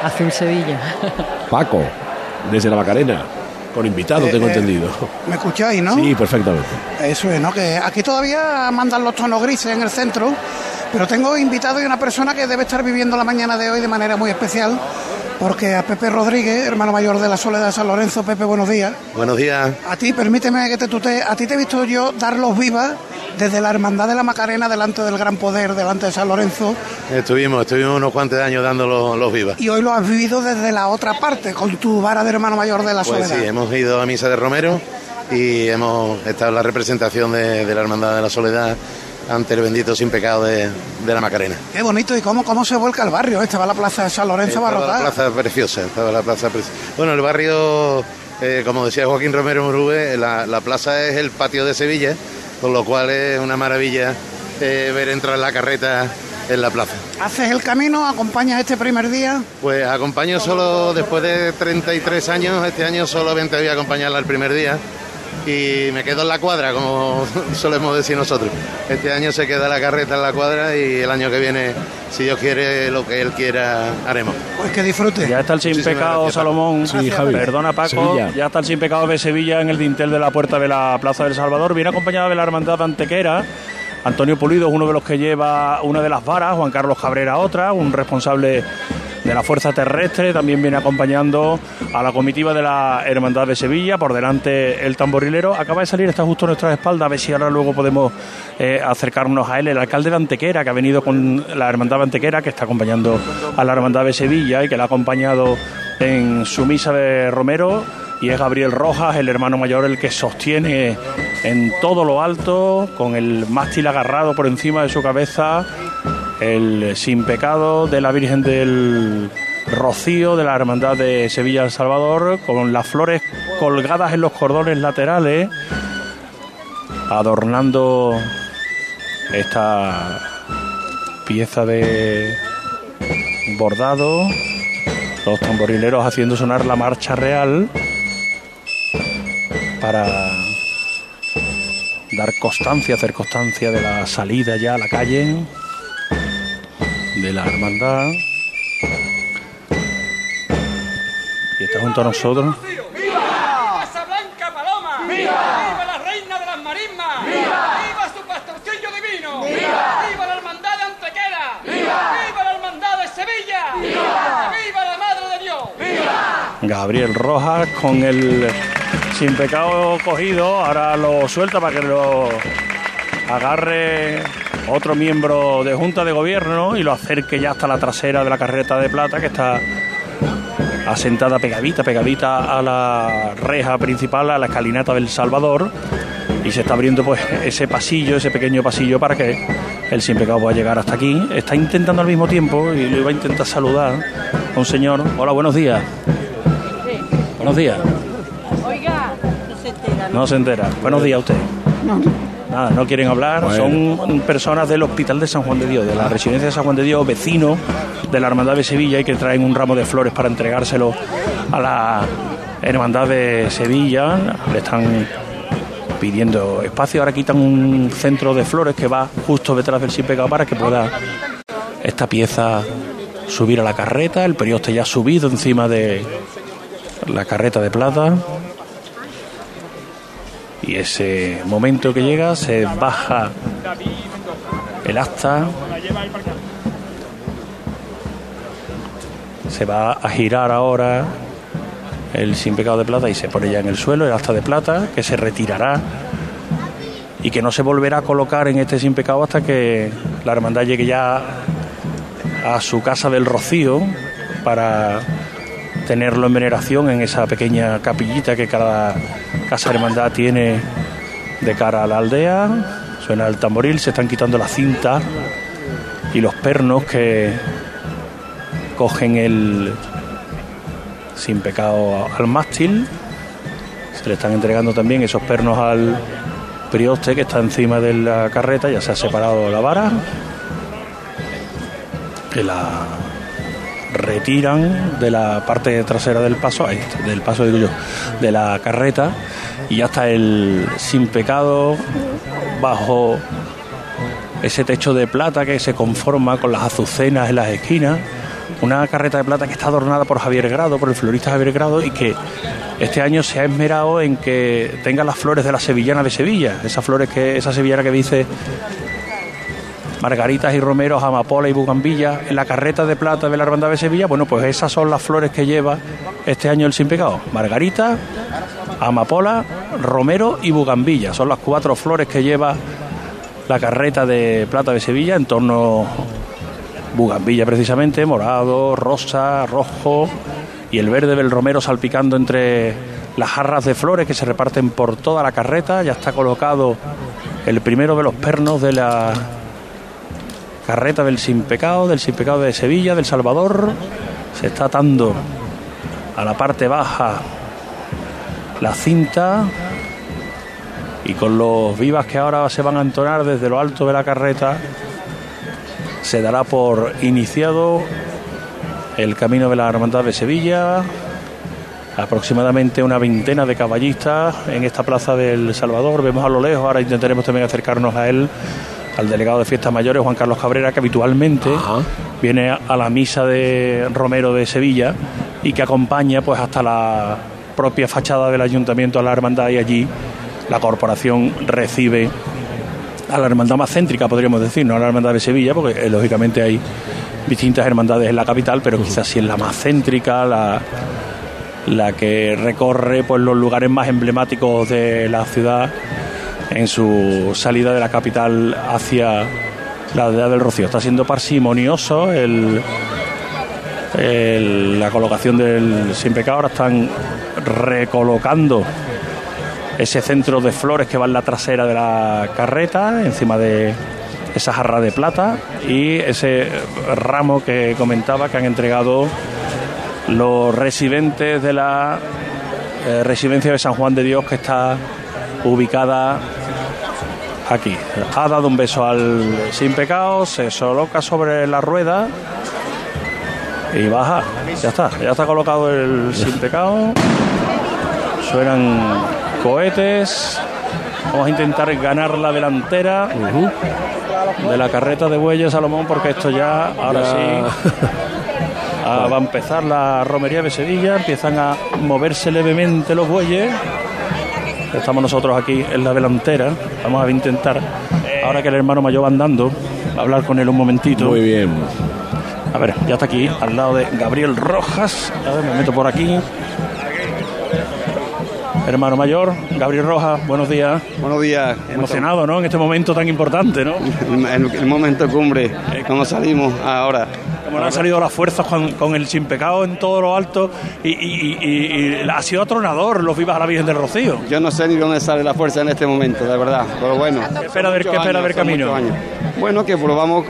Azul Sevilla. Paco, desde la Macarena. Con invitado, Eh, tengo eh, entendido. ¿Me escucháis, no? Sí, perfectamente. Eso es, ¿no? Que aquí todavía mandan los tonos grises en el centro, pero tengo invitado y una persona que debe estar viviendo la mañana de hoy de manera muy especial, porque a Pepe Rodríguez, hermano mayor de la Soledad de San Lorenzo, Pepe, buenos días. Buenos días. A ti, permíteme que te tutee, a ti te he visto yo dar los vivas desde la Hermandad de la Macarena, delante del Gran Poder, delante de San Lorenzo, Estuvimos, estuvimos unos cuantos años dando los, los vivas. y hoy lo has vivido desde la otra parte, con tu vara de hermano mayor de la Pues Soledad. sí, hemos ido a misa de Romero y hemos estado en la representación de, de la Hermandad de la Soledad ante el bendito sin pecado de, de la Macarena. Qué bonito, y cómo, cómo se vuelca el barrio. Esta va a la plaza de San Lorenzo la Barrotal. plaza preciosa, estaba la plaza preciosa. Bueno, el barrio, eh, como decía Joaquín Romero Murube, la, la plaza es el patio de Sevilla, con lo cual es una maravilla eh, ver entrar la carreta en la plaza. ¿Haces el camino? ¿Acompañas este primer día? Pues acompaño solo después de 33 años, este año solamente voy a acompañarla el primer día y me quedo en la cuadra, como solemos decir nosotros. Este año se queda la carreta en la cuadra y el año que viene, si Dios quiere, lo que Él quiera, haremos. Pues que disfrute. Ya está el sin Muchísimas pecado, gracias. Salomón. Sí, Javi. Perdona, Paco. Sevilla. Ya está el sin pecado de Sevilla en el dintel de la puerta de la Plaza del Salvador. Viene acompañado de la Hermandad Antequera. Antonio Pulido es uno de los que lleva una de las varas, Juan Carlos Cabrera otra, un responsable de la Fuerza Terrestre. También viene acompañando a la comitiva de la Hermandad de Sevilla. Por delante el tamborilero. Acaba de salir, está justo a nuestra espalda. A ver si ahora luego podemos eh, acercarnos a él. El alcalde de Antequera, que ha venido con la Hermandad de Antequera, que está acompañando a la Hermandad de Sevilla y que la ha acompañado en su misa de Romero. Y es Gabriel Rojas, el hermano mayor, el que sostiene en todo lo alto, con el mástil agarrado por encima de su cabeza, el sin pecado de la Virgen del Rocío de la Hermandad de Sevilla El Salvador, con las flores colgadas en los cordones laterales, adornando esta pieza de bordado, los tamborileros haciendo sonar la marcha real para dar constancia, hacer constancia de la salida ya a la calle de la hermandad. Y está junto a nosotros. ¡Viva Casablanca Paloma! ¡Viva! ¡Viva la reina de las marismas! ¡Viva! ¡Viva su pastorcillo divino! ¡Viva! ¡Viva la hermandad de Antequera! ¡Viva! ¡Viva la hermandad de Sevilla! ¡Viva! ¡Viva la madre de Dios! ¡Viva! Gabriel Rojas con el sin pecado cogido, ahora lo suelta para que lo agarre otro miembro de Junta de Gobierno y lo acerque ya hasta la trasera de la carreta de plata que está asentada pegadita, pegadita a la reja principal, a la escalinata del Salvador y se está abriendo pues ese pasillo, ese pequeño pasillo para que el sin pecado pueda llegar hasta aquí. Está intentando al mismo tiempo y lo iba a intentar saludar a un señor. Hola, buenos días. Buenos días. No se entera. Buenos días a usted. Nada, no quieren hablar. Bueno. Son personas del Hospital de San Juan de Dios, de la Residencia de San Juan de Dios, vecinos de la Hermandad de Sevilla y que traen un ramo de flores para entregárselo a la Hermandad de Sevilla. Le están pidiendo espacio. Ahora quitan un centro de flores que va justo detrás del sin pecado para que pueda esta pieza subir a la carreta. El perioste ya ha subido encima de la carreta de plata. Y ese momento que llega se baja el asta. Se va a girar ahora el sin pecado de plata y se pone ya en el suelo el asta de plata que se retirará y que no se volverá a colocar en este sin pecado hasta que la hermandad llegue ya a su casa del Rocío para tenerlo en veneración en esa pequeña capillita que cada casa hermandad tiene de cara a la aldea. Suena el tamboril, se están quitando la cinta y los pernos que cogen el sin pecado al mástil. Se le están entregando también esos pernos al prioste que está encima de la carreta, ya se ha separado la vara. La retiran de la parte trasera del paso, del paso digo yo, de la carreta y ya está el sin pecado bajo ese techo de plata que se conforma con las azucenas en las esquinas, una carreta de plata que está adornada por Javier Grado, por el florista Javier Grado y que este año se ha esmerado en que tenga las flores de la sevillana de Sevilla, esas flores que esa sevillana que dice margaritas y romeros, amapola y bugambilla en la carreta de plata de la Hermandad de Sevilla, bueno, pues esas son las flores que lleva este año el Sin Pecado. Margarita, amapola, romero y bugambilla. Son las cuatro flores que lleva la carreta de plata de Sevilla en torno bugambilla precisamente, morado, rosa, rojo y el verde del romero salpicando entre las jarras de flores que se reparten por toda la carreta. Ya está colocado el primero de los pernos de la carreta del Sin Pecado, del Sin Pecado de Sevilla, del Salvador. Se está atando a la parte baja la cinta y con los vivas que ahora se van a entonar desde lo alto de la carreta se dará por iniciado el camino de la Hermandad de Sevilla. Aproximadamente una veintena de caballistas en esta plaza del Salvador. Vemos a lo lejos, ahora intentaremos también acercarnos a él, al delegado de Fiestas Mayores, Juan Carlos Cabrera, que habitualmente viene a la misa de Romero de Sevilla y que acompaña pues hasta la propia fachada del ayuntamiento a la hermandad y allí la corporación recibe a la hermandad más céntrica, podríamos decir, no a la hermandad de Sevilla, porque eh, lógicamente hay distintas hermandades en la capital, pero quizás sí es la más céntrica, la, la que recorre pues, los lugares más emblemáticos de la ciudad en su salida de la capital hacia la aldea del Rocío. Está siendo parsimonioso el, la colocación del sin pecado. Ahora están recolocando ese centro de flores que va en la trasera de la carreta, encima de esa jarra de plata y ese ramo que comentaba que han entregado los residentes de la eh, residencia de San Juan de Dios que está ubicada aquí. Ha dado un beso al sin pecado, se coloca sobre la rueda y baja. Ya está, ya está colocado el sin pecado. Suenan cohetes. Vamos a intentar ganar la delantera de la carreta de bueyes Salomón porque esto ya, ahora Ya. sí, ah, va a empezar la romería de Sevilla, empiezan a moverse levemente los bueyes. Estamos nosotros aquí en la delantera. Vamos a intentar, ahora que el hermano mayor va andando, hablar con él un momentito. Muy bien. A ver, ya está aquí, al lado de Gabriel Rojas. A ver, me meto por aquí. Hermano mayor, Gabriel Rojas, buenos días. Buenos días. Emocionado, ¿no? En este momento tan importante, ¿no? En el momento cumbre, cuando salimos ahora. Como le han salido las fuerzas con, con el sin pecado en todo lo alto y, y- y- y- y ha sido atronador los vivas a la Virgen del Rocío. Yo no sé ni dónde sale la fuerza en este momento, de verdad. Pero bueno. ¿Qué espera ver, qué espera ver camino? Bueno, que probamos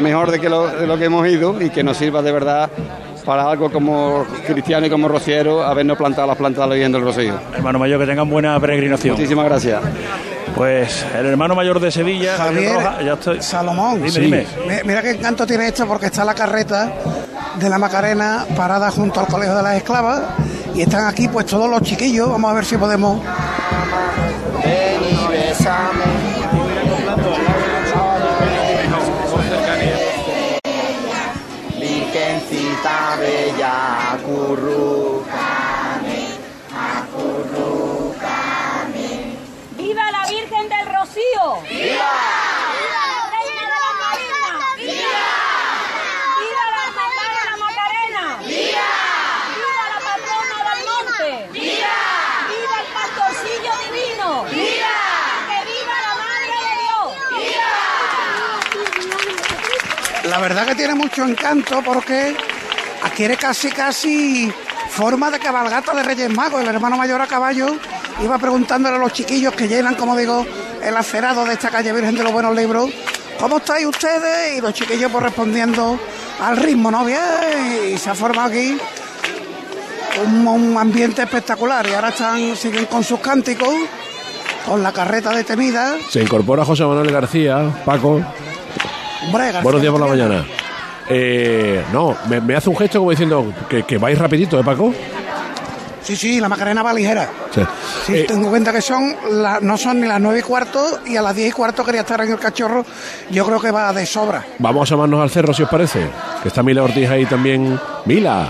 mejor de, que lo, de lo que hemos ido y que nos sirva de verdad para algo como cristiano y como rociero, habernos plantado las plantas de la Virgen del Rocío. Hermano mayor, que tengan buena peregrinación. Muchísimas gracias. Pues el hermano mayor de Sevilla, Javier Javier Roja, ya estoy. Salomón. Dime, dime. Mi- Mira qué encanto tiene esto porque está la carreta de la Macarena parada junto al Colegio de las Esclavas y están aquí pues todos los chiquillos. Vamos a ver si podemos. Virgencita bella, ¡Viva! ¡Viva la Reina de las Marinas! ¡Viva! ¡Viva la Hermandad de la Macarena! ¡Viva! ¡Viva la patrona del monte! ¡Viva! ¡Viva el pastorcillo divino! ¡Viva! ¡Que viva la Madre de Dios! La verdad que tiene mucho encanto porque adquiere casi casi forma de cabalgata de Reyes Magos. El hermano mayor a caballo iba preguntándole a los chiquillos que llenan, como digo, el acerado de esta calle Virgen de los Buenos Libros. ¿Cómo estáis ustedes? Y los chiquillos pues respondiendo al ritmo, ¿no? Bien, y se ha formado aquí un, un ambiente espectacular. Y ahora están, siguen con sus cánticos, con la carreta detenida. Se incorpora José Manuel García, Paco. Hombre, García Buenos días por la mañana. Eh, no, me, me hace un gesto como diciendo que, que vais rapidito, ¿eh, Paco? Sí, sí, la Macarena va ligera. Sí. Sí, Eh, tengo en cuenta que son la- no son ni las nueve y cuarto y a las diez y cuarto quería estar en el cachorro. Yo creo que va de sobra. vamos a asomarnos al cerro, si os parece. Que está Mila Ortiz ahí también. Mila.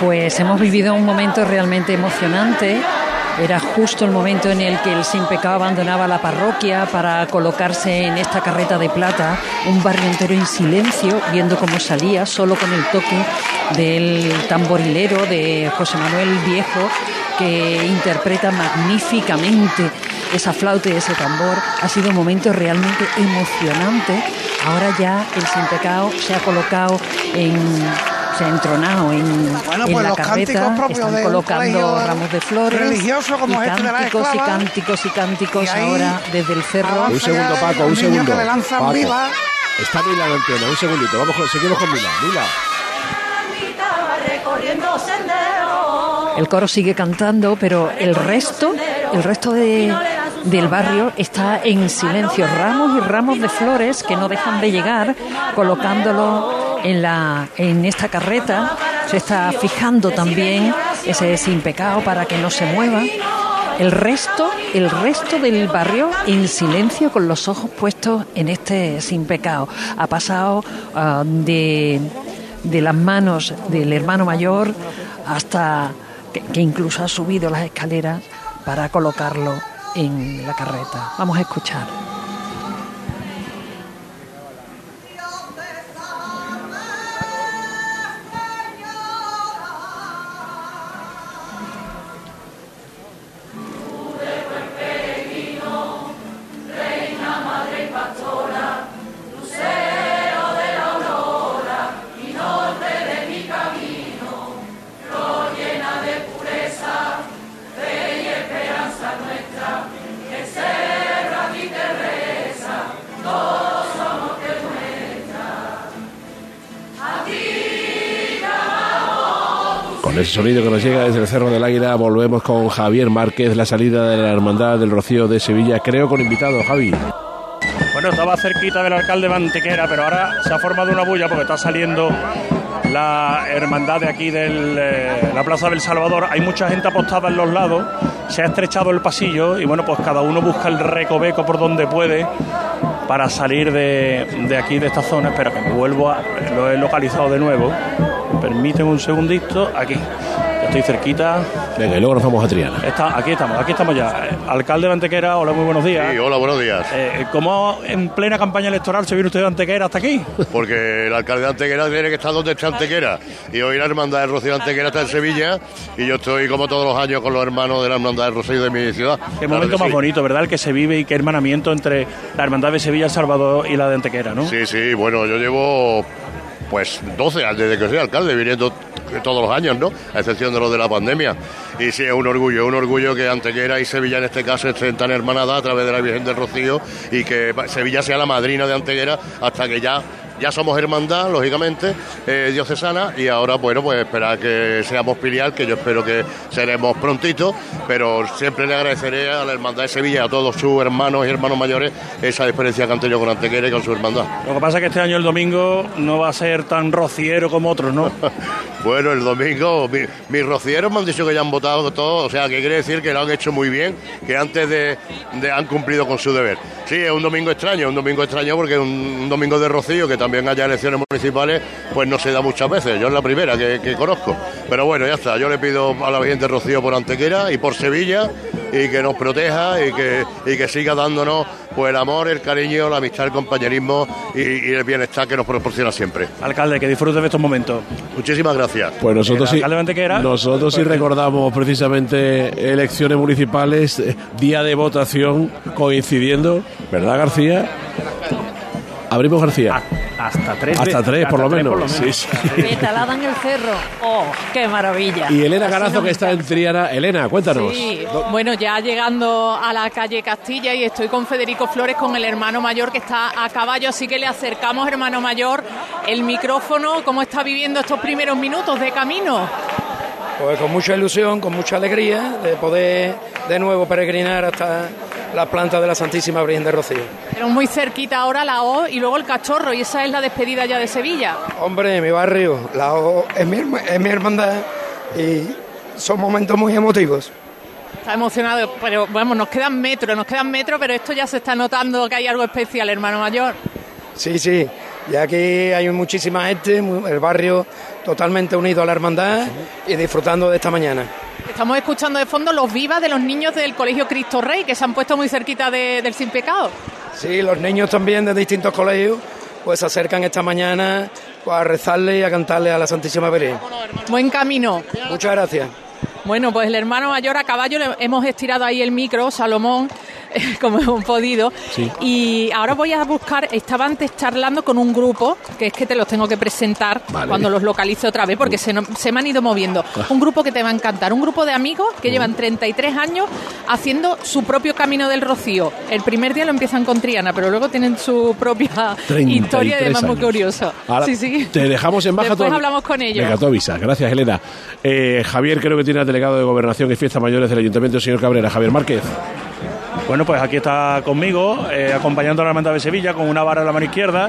Pues hemos vivido un momento realmente emocionante. Era justo el momento en el que el Sin Pecado abandonaba la parroquia para colocarse en esta carreta de plata, un barrio entero en silencio, viendo cómo salía, solo con el toque del tamborilero de José Manuel Viejo, que interpreta magníficamente esa flauta y ese tambor. Ha sido un momento realmente emocionante. Ahora ya el Sin Pecado se ha colocado en se ha entronado en, Bueno, en pues la los carreta, cánticos propios están colocando ramos de flores, religioso como y este de la cánticos y cánticos y cánticos Y ahí ahora desde el cerro. Un segundo, Paco, un segundo. que le lanzan Paco. viva. Está Mila en la antena, un segundito. Vamos, con- seguimos con Mila. Mila. El coro sigue cantando, pero el resto, el resto de, del barrio está en silencio. Ramos y ramos de flores que no dejan de llegar, colocándolo en, la, en esta carreta. Se está fijando también ese sin pecado para que no se mueva. El resto, el resto del barrio en silencio con los ojos puestos en este sin pecado. Ha pasado ah, de, de las manos del hermano mayor hasta que, que incluso ha subido las escaleras para colocarlo en la carreta. Vamos a escuchar. Ese sonido que nos llega desde el Cerro del Águila, volvemos con Javier Márquez, la salida de la Hermandad del Rocío de Sevilla, creo con invitado, Javi. Bueno, estaba cerquita del alcalde de Antequera, pero ahora se ha formado una bulla porque está saliendo la hermandad de aquí de la Plaza del Salvador. Hay mucha gente apostada en los lados, se ha estrechado el pasillo y bueno, pues cada uno busca el recoveco por donde puede para salir de, de aquí, de esta zona. Espera que me vuelvo a... Lo he localizado de nuevo. Permíteme un segundito. Aquí. Ya estoy cerquita. Venga, y luego nos vamos a Triana. Está, aquí estamos, aquí estamos ya. Alcalde de Antequera, hola, muy buenos días. Sí, hola, buenos días. Eh, ¿Cómo en plena campaña electoral se viene usted de Antequera hasta aquí? Porque el alcalde de Antequera tiene que estar donde está Antequera. Y hoy la hermandad del Rocío de Antequera está en Sevilla. Y yo estoy, como todos los años, con los hermanos de la hermandad del Rocío de mi ciudad. Qué Claro momento más sí. bonito, ¿verdad? El que se vive y qué hermanamiento entre la hermandad de Sevilla, El Salvador y la de Antequera, ¿no? Sí, sí, bueno, yo llevo pues 12 años desde que soy alcalde, viniendo todos los años, ¿no? A excepción de los de la pandemia. Y sí, es un orgullo, un orgullo que Antequera y Sevilla en este caso estén tan hermanadas a través de la Virgen del Rocío y que Sevilla sea la madrina de Antequera hasta que ya Ya somos hermandad, lógicamente, eh, diocesana, y ahora, bueno, pues esperar que seamos filial, que yo espero que seremos prontito, pero siempre le agradeceré a la hermandad de Sevilla a todos sus hermanos y hermanos mayores esa experiencia que han tenido con Antequera y con su hermandad. Lo que pasa es que este año el domingo no va a ser tan rociero como otros, ¿no? Bueno, el domingo mi- mis rocieros me han dicho que ya han votado todo, o sea, que quiere decir que lo han hecho muy bien, que antes de, de- han cumplido con su deber. Sí, es un domingo extraño, un domingo extraño porque es un, un domingo de rocío, que también haya elecciones municipales, pues no se da muchas veces, yo es la primera que, que conozco. Pero bueno, ya está, yo le pido a la Virgen de Rocío por Antequera y por Sevilla, y que nos proteja y que, y que siga dándonos pues el amor, el cariño, la amistad, el compañerismo y, y el bienestar que nos proporciona siempre. Alcalde, que disfrutes de estos momentos. Muchísimas gracias. Pues nosotros sí, alcalde de Antequera, nosotros sí recordamos precisamente elecciones municipales, eh, día de votación coincidiendo, ¿verdad García? Abrimos García. Hasta tres. Hasta tres, por lo tres menos. Sí, sí. Petalada en el cerro. ¡Oh, qué maravilla! Y Elena nos que está en Triana. Elena, cuéntanos. Sí, bueno, ya llegando a la calle Castilla y estoy con Federico Flores, con el hermano mayor que está a caballo, así que le acercamos, hermano mayor, el micrófono, cómo está viviendo estos primeros minutos de camino. Pues con mucha ilusión, con mucha alegría de poder de nuevo peregrinar hasta las plantas de la Santísima Virgen de Rocío. Pero muy cerquita ahora la O y luego el cachorro, y esa es la despedida ya de Sevilla. Hombre, mi barrio, la O es mi, es mi hermandad y son momentos muy emotivos. Está emocionado, pero vamos, nos quedan metros, nos quedan metros, pero esto ya se está notando que hay algo especial, hermano mayor. Sí, sí, ya aquí hay muchísima gente, el barrio totalmente unido a la hermandad y disfrutando de esta mañana. Estamos escuchando de fondo los vivas de los niños del Colegio Cristo Rey, que se han puesto muy cerquita de- del Sin Pecado. Sí, los niños también de distintos colegios pues se acercan esta mañana a rezarle y a cantarle a la Santísima Virgen. Buen camino. Muchas gracias. Bueno, pues el hermano mayor a caballo le hemos estirado ahí el micro, Salomón, como hemos podido. Sí. Y ahora voy a buscar, estaba antes charlando con un grupo, que es que te los tengo que presentar Vale. cuando los localice otra vez, porque se, no- se me han ido moviendo. Un grupo que te va a encantar, un grupo de amigos que llevan 33 años haciendo su propio camino del Rocío. El primer día lo empiezan con Triana, pero luego tienen su propia 33 historia y además muy años. curioso. Ahora sí, sí. Te dejamos en baja. Después hablamos con ellos. Venga, tú avisas. Gracias, Elena. Eh, Javier, creo que tiene al delegado de Gobernación y Fiestas Mayores del Ayuntamiento, el señor Cabrera. Javier Márquez. Bueno, pues aquí está conmigo, eh, acompañando a la hermandad de Sevilla con una vara en la mano izquierda.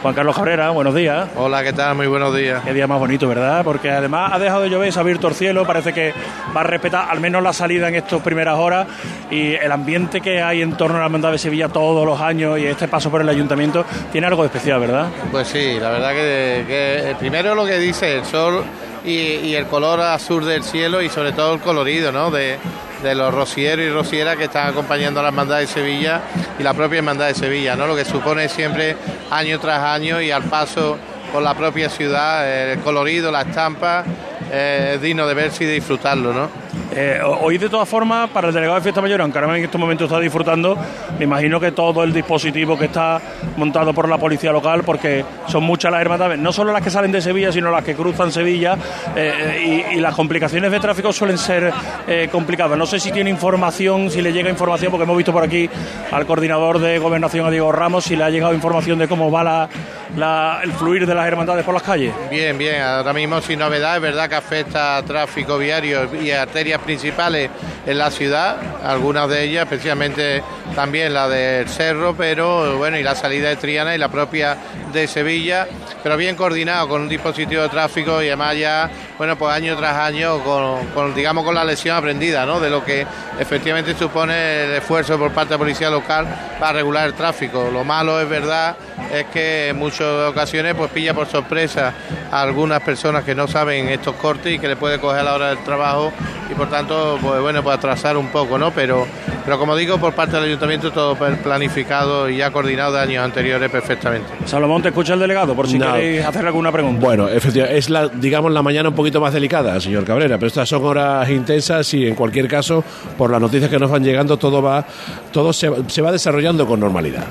Juan Carlos Cabrera, buenos días. Hola, ¿qué tal? Muy buenos días. Qué día más bonito, ¿verdad? Porque además ha dejado de llover, se ha abierto el cielo, parece que va a respetar al menos la salida en estas primeras horas y el ambiente que hay en torno a la hermandad de Sevilla todos los años y este paso por el ayuntamiento tiene algo de especial, ¿verdad? Pues sí, la verdad que, que primero lo que dice el sol y, y el color azul del cielo y sobre todo el colorido, ¿no? De, de los rocieros y rocieras que están acompañando a la hermandad de Sevilla y la propia hermandad de Sevilla, ¿no? Lo que supone siempre año tras año y al paso por la propia ciudad, el colorido, la estampa, eh, es digno de verse y de disfrutarlo, ¿no? Eh, hoy, de todas formas, para el delegado de Fiesta Mayor, aunque ahora en estos momentos está disfrutando, me imagino que todo el dispositivo que está montado por la policía local, porque son muchas las hermandades, no solo las que salen de Sevilla, sino las que cruzan Sevilla, eh, y, y las complicaciones de tráfico suelen ser eh, complicadas. No sé si tiene información, si le llega información, porque hemos visto por aquí al coordinador de Gobernación, a Diego Ramos, si le ha llegado información de cómo va la- la- el fluir de las hermandades por las calles. Bien, bien, ahora mismo sin novedad, es verdad que afecta a tráfico viario y arterias principales en la ciudad, algunas de ellas, especialmente también la del Cerro, pero bueno, y la salida de Triana y la propia de Sevilla, pero bien coordinado con un dispositivo de tráfico y además ya, bueno, pues año tras año con, digamos, con la lección aprendida, ¿no? De lo que efectivamente supone el esfuerzo por parte de la policía local para regular el tráfico. Lo malo es verdad es que en muchas ocasiones pues pilla por sorpresa a algunas personas que no saben estos cortes y que le puede coger a la hora del trabajo y por tanto pues bueno pues atrasar un poco no pero pero como digo por parte del ayuntamiento todo planificado y ya coordinado de años anteriores perfectamente Salomón te escucha el delegado por si No. queréis hacer alguna pregunta Bueno, efectivamente, es la, digamos, la mañana un poquito más delicada, señor Cabrera, pero estas son horas intensas y en cualquier caso, por las noticias que nos van llegando, todo va, todo se, se va desarrollando con normalidad.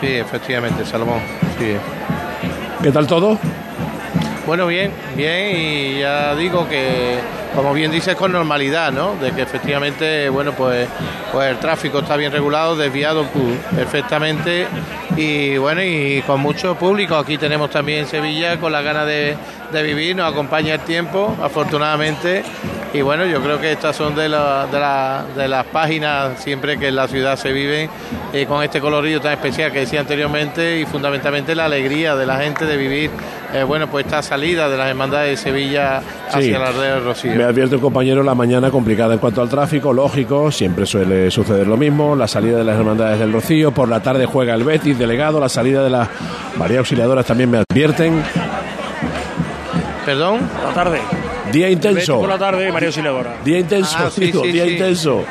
sí efectivamente Salomón sí ¿Qué tal todo? Bueno, bien, bien, y ya digo que, como bien dices, con normalidad, ¿no? De que efectivamente, bueno, pues, pues el tráfico está bien regulado, desviado pues, perfectamente, y bueno, y con mucho público. Aquí tenemos también Sevilla con la ganas de, de vivir, nos acompaña el tiempo, afortunadamente. Y bueno, yo creo que estas son de, la- de, la- de las páginas siempre que en la ciudad se vive eh, con este colorido tan especial que decía anteriormente y fundamentalmente la alegría de la gente de vivir, eh, bueno, pues esta salida de las hermandades de Sevilla hacia Sí. la red del Rocío. Me advierte un compañero la mañana complicada en cuanto al tráfico, lógico, siempre suele suceder lo mismo, la salida de las hermandades del Rocío, por la tarde juega el Betis, delegado, la salida de las María Auxiliadoras también me advierten. ¿Perdón? La tarde. Día intenso, Por la tarde, María Auxiliadora. día intenso, Ah, sí, digo, sí, día sí. intenso.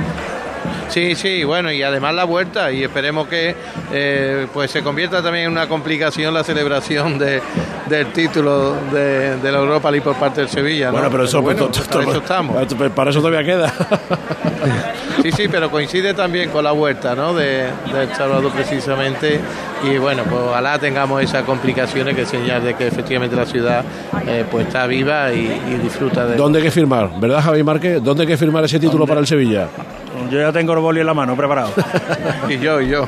Sí, sí, bueno, y además la vuelta, y esperemos que eh, pues se convierta también en una complicación la celebración de, del título de, de la Europa League por parte del Sevilla. ¿no? Bueno, pero eso, bueno, pues, para eso estamos. para eso todavía queda. Sí, sí, pero coincide también con la vuelta ¿no? de, del sábado precisamente. Y bueno, pues ojalá tengamos esas complicaciones que señal de que efectivamente la ciudad eh, pues está viva y, y disfruta de... ¿Dónde hay que firmar? ¿Verdad, Javi Márquez? ¿Dónde hay que firmar ese título para el Sevilla? Yo ya tengo el boli en la mano, preparado. y yo, y yo.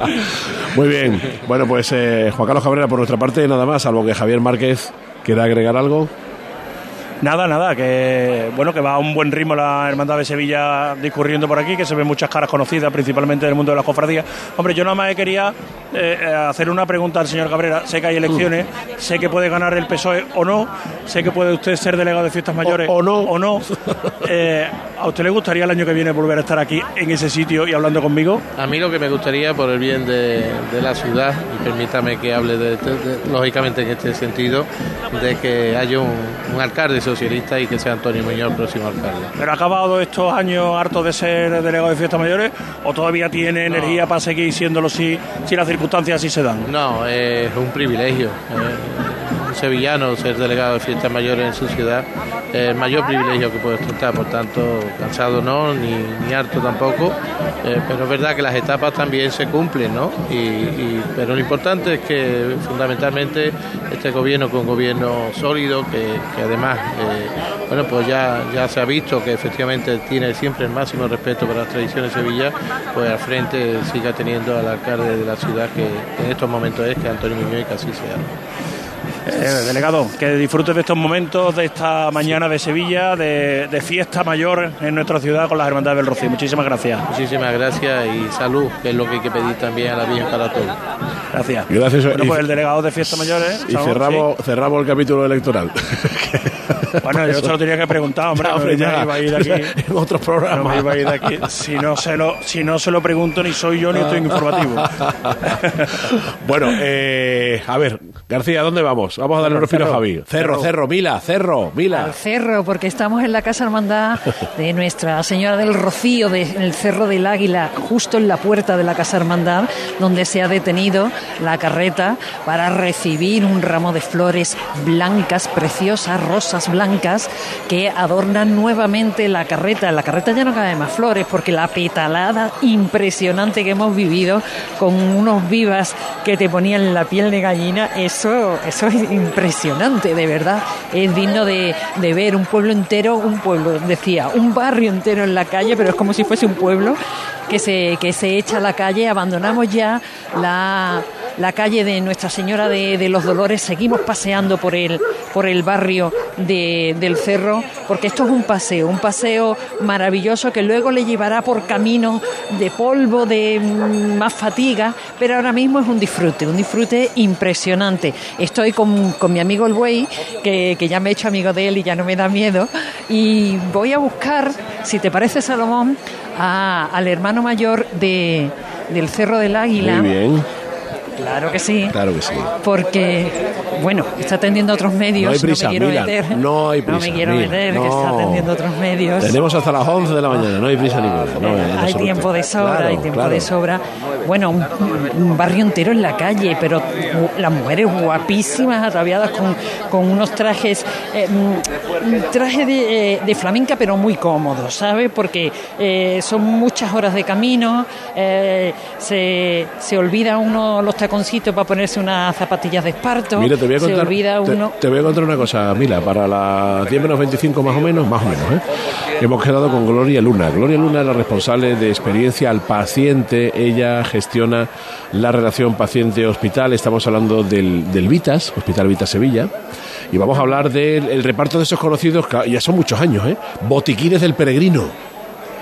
Muy bien. Bueno, pues eh, Juan Carlos Cabrera, por nuestra parte, nada más, salvo que Javier Márquez quiera agregar algo. Nada, nada, que bueno, que va a un buen ritmo la Hermandad de Sevilla discurriendo por aquí, que se ven muchas caras conocidas, principalmente del mundo de las cofradías. Hombre, yo nada más quería eh, eh, hacer una pregunta al señor Cabrera. Sé que hay elecciones, sé que puede ganar el PSOE o no, sé que puede usted ser delegado de fiestas mayores o, no. O no. Eh, ¿A usted le gustaría el año que viene volver a estar aquí en ese sitio y hablando conmigo? A mí lo que me gustaría, por el bien de, de la ciudad, y permítame que hable de, de- de- lógicamente en este sentido, de que haya un, un alcalde socialista y que sea Antonio Muñoz el próximo alcalde. ¿Pero ha acabado estos años harto de ser delegado de fiestas mayores o todavía tiene energía para seguir siéndolo si, si las circunstancias así se dan? No, es un privilegio. eh, sevillano ser delegado de fiestas mayores en su ciudad es el mayor privilegio que puede ostentar, por tanto, cansado no, ni, harto tampoco, eh, pero es verdad que las etapas también se cumplen, ¿no? Y, pero lo importante es que fundamentalmente este gobierno, un gobierno sólido, que, además, eh, bueno, pues ya, ya se ha visto que efectivamente tiene siempre el máximo respeto por las tradiciones de Sevilla, pues al frente siga teniendo al alcalde de la ciudad que, en estos momentos es, que Antonio Muñoz y que así sea. Eh, delegado, que disfrutes de estos momentos, de esta mañana de Sevilla, de, de fiesta mayor en nuestra ciudad con las Hermandades del Rocío. Muchísimas gracias. Muchísimas gracias y salud, que es lo que hay que pedir también a la Virgen para todos. Gracias. Gracias. Bueno, Y- pues el delegado de fiestas mayores. Y Saúl, cerramos, cerramos el capítulo electoral. Bueno, yo se lo tenía que preguntar, hombre. Ya, no hombre, me ya. iba a ir aquí. en otros No programas. me iba a ir de aquí. Si no, se lo, si no se lo pregunto, ni soy yo ni estoy informativo. bueno, eh, a ver, García, ¿dónde vamos? Vamos a darle un respiro a Cerro. Javi. Cerro, Cerro. cerro, Mila, cerro, Mila. Al cerro, porque estamos en la Casa Hermandad de Nuestra Señora del Rocío, de- en el Cerro del Águila, justo en la puerta de la Casa Hermandad, donde se ha detenido la carreta para recibir un ramo de flores blancas, preciosas, rosas blancas, que adornan nuevamente la carreta. En la carreta ya no cabe más flores, porque la petalada impresionante que hemos vivido, con unos vivas que te ponían la piel de gallina, eso, eso es impresionante, de verdad. Es digno de, ver un pueblo entero, un pueblo, decía, un barrio entero en la calle, pero es como si fuese un pueblo que se, que se echa a la calle. Abandonamos ya la, la calle de Nuestra Señora de, de los Dolores, seguimos paseando por el, por el barrio de- del cerro, porque esto es un paseo, un paseo maravilloso que luego le llevará por camino de polvo, de mm, más fatiga, pero ahora mismo es un disfrute, un disfrute impresionante. Estoy con, con mi amigo el buey, que, que ya me he hecho amigo de él y ya no me da miedo, y voy a buscar, si te parece Salomón, a- al hermano mayor de, del Cerro del Águila. Muy bien. Claro que sí. Claro que sí. Porque, bueno, está atendiendo a otros medios. No hay prisa, me quiero meter. no hay No prisa, me quiero meter, que no. está atendiendo a otros medios. Tenemos hasta las 11 de la mañana, no hay prisa ninguna. no, en hay absoluto. tiempo de sobra, Claro, hay tiempo claro. de sobra. Bueno, un, un barrio entero en la calle, pero las mujeres guapísimas, ataviadas con, con unos trajes, eh, mm, traje de, eh, de flamenca, pero muy cómodos, ¿sabes? Porque eh, son muchas horas de camino, eh, se, se olvida uno los taconcitos para ponerse unas zapatillas de esparto. Mira, te voy a Se contar, olvida uno. te, voy a contar una cosa, Mila, para las 10 menos 25 más o menos, más o menos, ¿eh? hemos quedado con Gloria Luna. Gloria Luna es la responsable de experiencia al paciente, ella gestiona la relación paciente-hospital, estamos hablando del, del Vitas, Hospital Vitas Sevilla, y vamos a hablar del el reparto de esos conocidos, que ya son muchos años, ¿eh? botiquines del peregrino.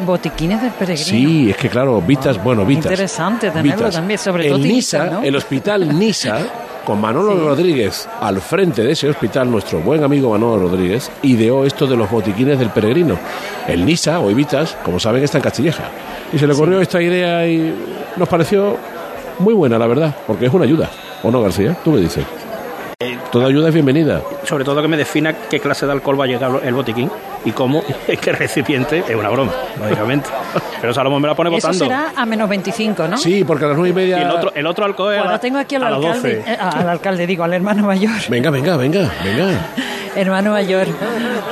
Botiquines del peregrino. Sí, es que claro, Vitas, bueno, Vitas. Interesante tenerlo Vitas. también, sobre el todo Nisa, el hospital Nisa, con Manolo Rodríguez al frente de ese hospital, nuestro buen amigo Manolo Rodríguez, ideó esto de los botiquines del peregrino. El Nisa, o Vitas, como saben, está en Castilleja. Y se le ocurrió esta idea y nos pareció muy buena, la verdad, porque es una ayuda. ¿O no, García? ¿Tú qué dices? Toda ayuda es bienvenida. Sobre todo que me defina qué clase de alcohol va a llegar el botiquín y cómo es que el recipiente es una broma, lógicamente. Pero Salomón me la pone Eso votando. será a menos 25, ¿no? Sí, porque a las nueve y media... Y el otro, el otro alcohol es Bueno, la- tengo aquí al alcalde, 12. eh, al alcalde, digo, al hermano mayor. Venga, venga, venga, venga. Hermano mayor,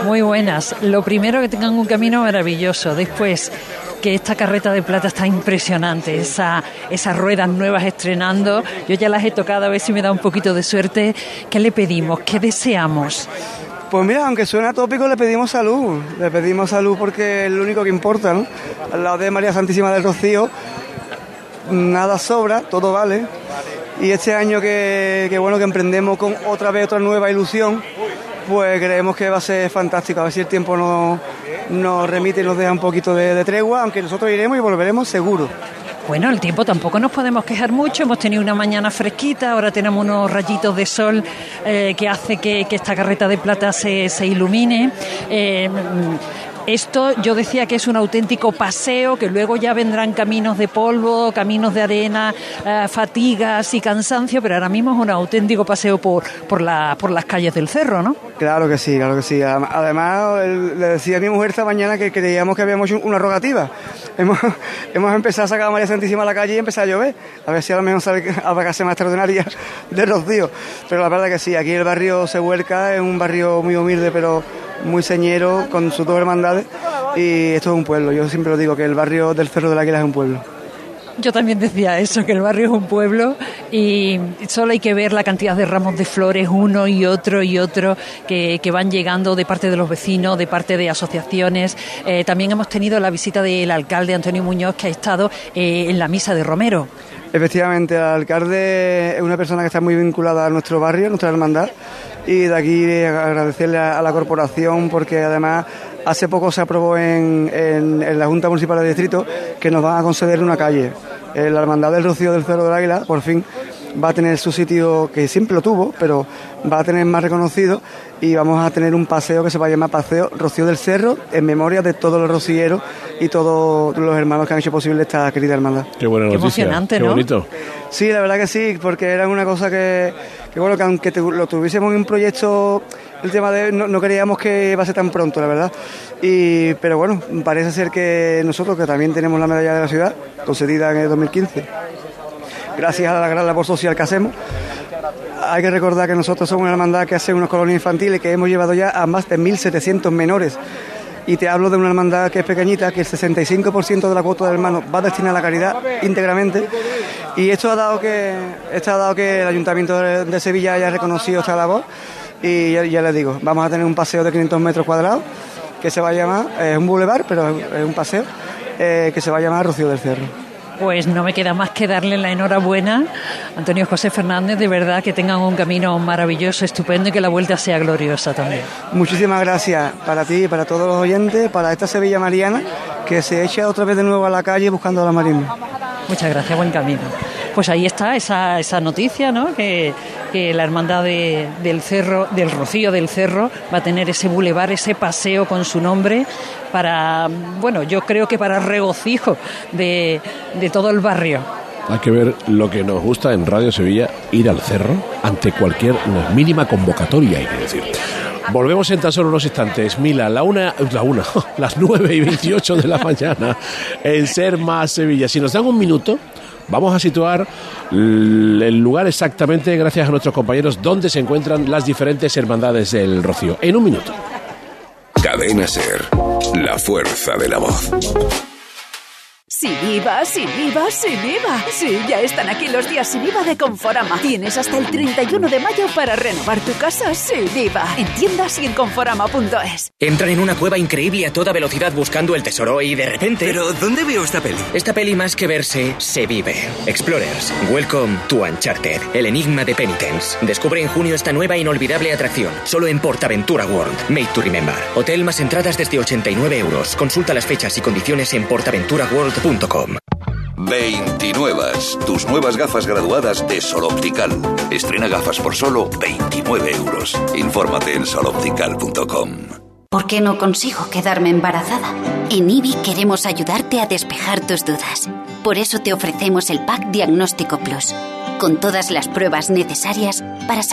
muy buenas. Lo primero que tengan un camino maravilloso. Después, que esta carreta de plata está impresionante. Esa, esas ruedas nuevas estrenando. Yo ya las he tocado, a ver si me da un poquito de suerte. ¿Qué le pedimos? ¿Qué deseamos? Pues mira, aunque suena tópico, le pedimos salud. Le pedimos salud porque es lo único que importa, ¿no? Al lado de María Santísima del Rocío, nada sobra, todo vale. Y este año que, que bueno, que emprendemos con otra vez otra nueva ilusión, pues creemos que va a ser fantástico. A ver si el tiempo nos, nos remite y nos deja un poquito de, tregua, aunque nosotros iremos y volveremos seguro. Bueno, el tiempo tampoco nos podemos quejar mucho. Hemos tenido una mañana fresquita, ahora tenemos unos rayitos de sol eh, que hace que, que esta carreta de plata se, se ilumine. Eh, esto yo decía que es un auténtico paseo, que luego ya vendrán caminos de polvo, caminos de arena, eh, fatigas y cansancio, pero ahora mismo es un auténtico paseo por, por, la, por las calles del cerro, ¿no? Claro que sí, claro que sí. Adem- Además, le decía a mi mujer esta mañana que creíamos que habíamos hecho una rogativa. Hemos, hemos empezado a sacar a María Santísima a la calle y empezar a llover. A ver si a lo mejor sale a vacaciones más extraordinaria de Rocío. Pero la verdad que sí, aquí el barrio se vuelca, es un barrio muy humilde, pero muy señero, con sus dos hermandades. Y esto es un pueblo. Yo siempre lo digo, que el barrio del Cerro del Águila es un pueblo. Yo también decía eso, que el barrio es un pueblo y solo hay que ver la cantidad de ramos de flores, uno y otro y otro, que, que van llegando de parte de los vecinos, de parte de asociaciones. Eh, también hemos tenido la visita del alcalde Antonio Muñoz, que ha estado eh, en la misa de Romero. Efectivamente, el alcalde es una persona que está muy vinculada a nuestro barrio, a nuestra hermandad, y de aquí agradecerle a, la corporación porque además hace poco se aprobó en, en- en la Junta Municipal de Distrito que nos van a conceder una calle. Eh, La hermandad del Rocío del Cerro del Águila, por fin, va a tener su sitio que siempre lo tuvo, pero va a tener más reconocido y vamos a tener un paseo que se va a llamar Paseo Rocío del Cerro en memoria de todos los rocilleros y todos los hermanos que han hecho posible esta querida hermandad. Qué buena Qué noticia. emocionante, Qué ¿no? bonito. Sí, la verdad que sí, porque era una cosa que, que bueno, que aunque lo tuviésemos en un proyecto, el tema de, no, no queríamos que iba a ser tan pronto, la verdad. Y, pero bueno, parece ser que nosotros, que también tenemos la medalla de la ciudad, concedida en el 2015, gracias a la gran labor social que hacemos, hay que recordar que nosotros somos una hermandad que hace unas colonias infantiles que hemos llevado ya a más de 1.700 menores. Y te hablo de una hermandad que es pequeñita, que el 65% de la cuota de hermanos va destinada a la caridad íntegramente. Y esto ha dado que, esto dado que el Ayuntamiento de, Sevilla haya reconocido esta labor. Y ya, les digo, vamos a tener un paseo de 500 metros cuadrados que se va a llamar, es un boulevard, pero es un paseo, eh, que se va a llamar Rocío del Cerro. Pues no me queda más que darle la enhorabuena, Antonio José Fernández, de verdad que tengan un camino maravilloso, estupendo y que la vuelta sea gloriosa también. Muchísimas gracias para ti y para todos los oyentes, para esta Sevilla Mariana que se echa otra vez de nuevo a la calle buscando a la marisma. Muchas gracias, buen camino. Pues ahí está esa, esa noticia, ¿no? Que, que la hermandad de- del Cerro, del Rocío del Cerro, va a tener ese bulevar, ese paseo con su nombre para, bueno, yo creo que para regocijo de, de todo el barrio. Hay que ver lo que nos gusta en Radio Sevilla, ir al cerro ante cualquier mínima convocatoria, hay que decir. Volvemos en tan solo unos instantes. Mila, la una, la una, las nueve y 28 de la mañana en Ser Más Sevilla. Si nos dan un minuto, vamos a situar el lugar exactamente, gracias a nuestros compañeros, donde se encuentran las diferentes hermandades del Rocío. En un minuto. Cadena Ser, la fuerza de la voz. Sin IVA, sin IVA, sin IVA. Sí, ya están aquí los días sin IVA de Conforama. Tienes hasta el 31 de mayo para renovar tu casa sin IVA. En tiendas y en conforama.es. Entran en una cueva increíble a toda velocidad buscando el tesoro y de repente... ¿Pero dónde veo esta peli? Esta peli más que verse, se vive. Explorers, welcome to Uncharted, el enigma de Penitence. Descubre en junio esta nueva inolvidable atracción, solo en Portaventura World. Made to remember. Hotel más entradas desde 89 euros. Consulta las fechas y condiciones en portaventuraworld.com. 29. Tus nuevas gafas graduadas de Sol Optical. Estrena gafas por solo 29 euros. Infórmate en soloptical.com. ¿Por qué no consigo quedarme embarazada? En IBI queremos ayudarte a despejar tus dudas. Por eso te ofrecemos el Pack Diagnóstico Plus, con todas las pruebas necesarias para saber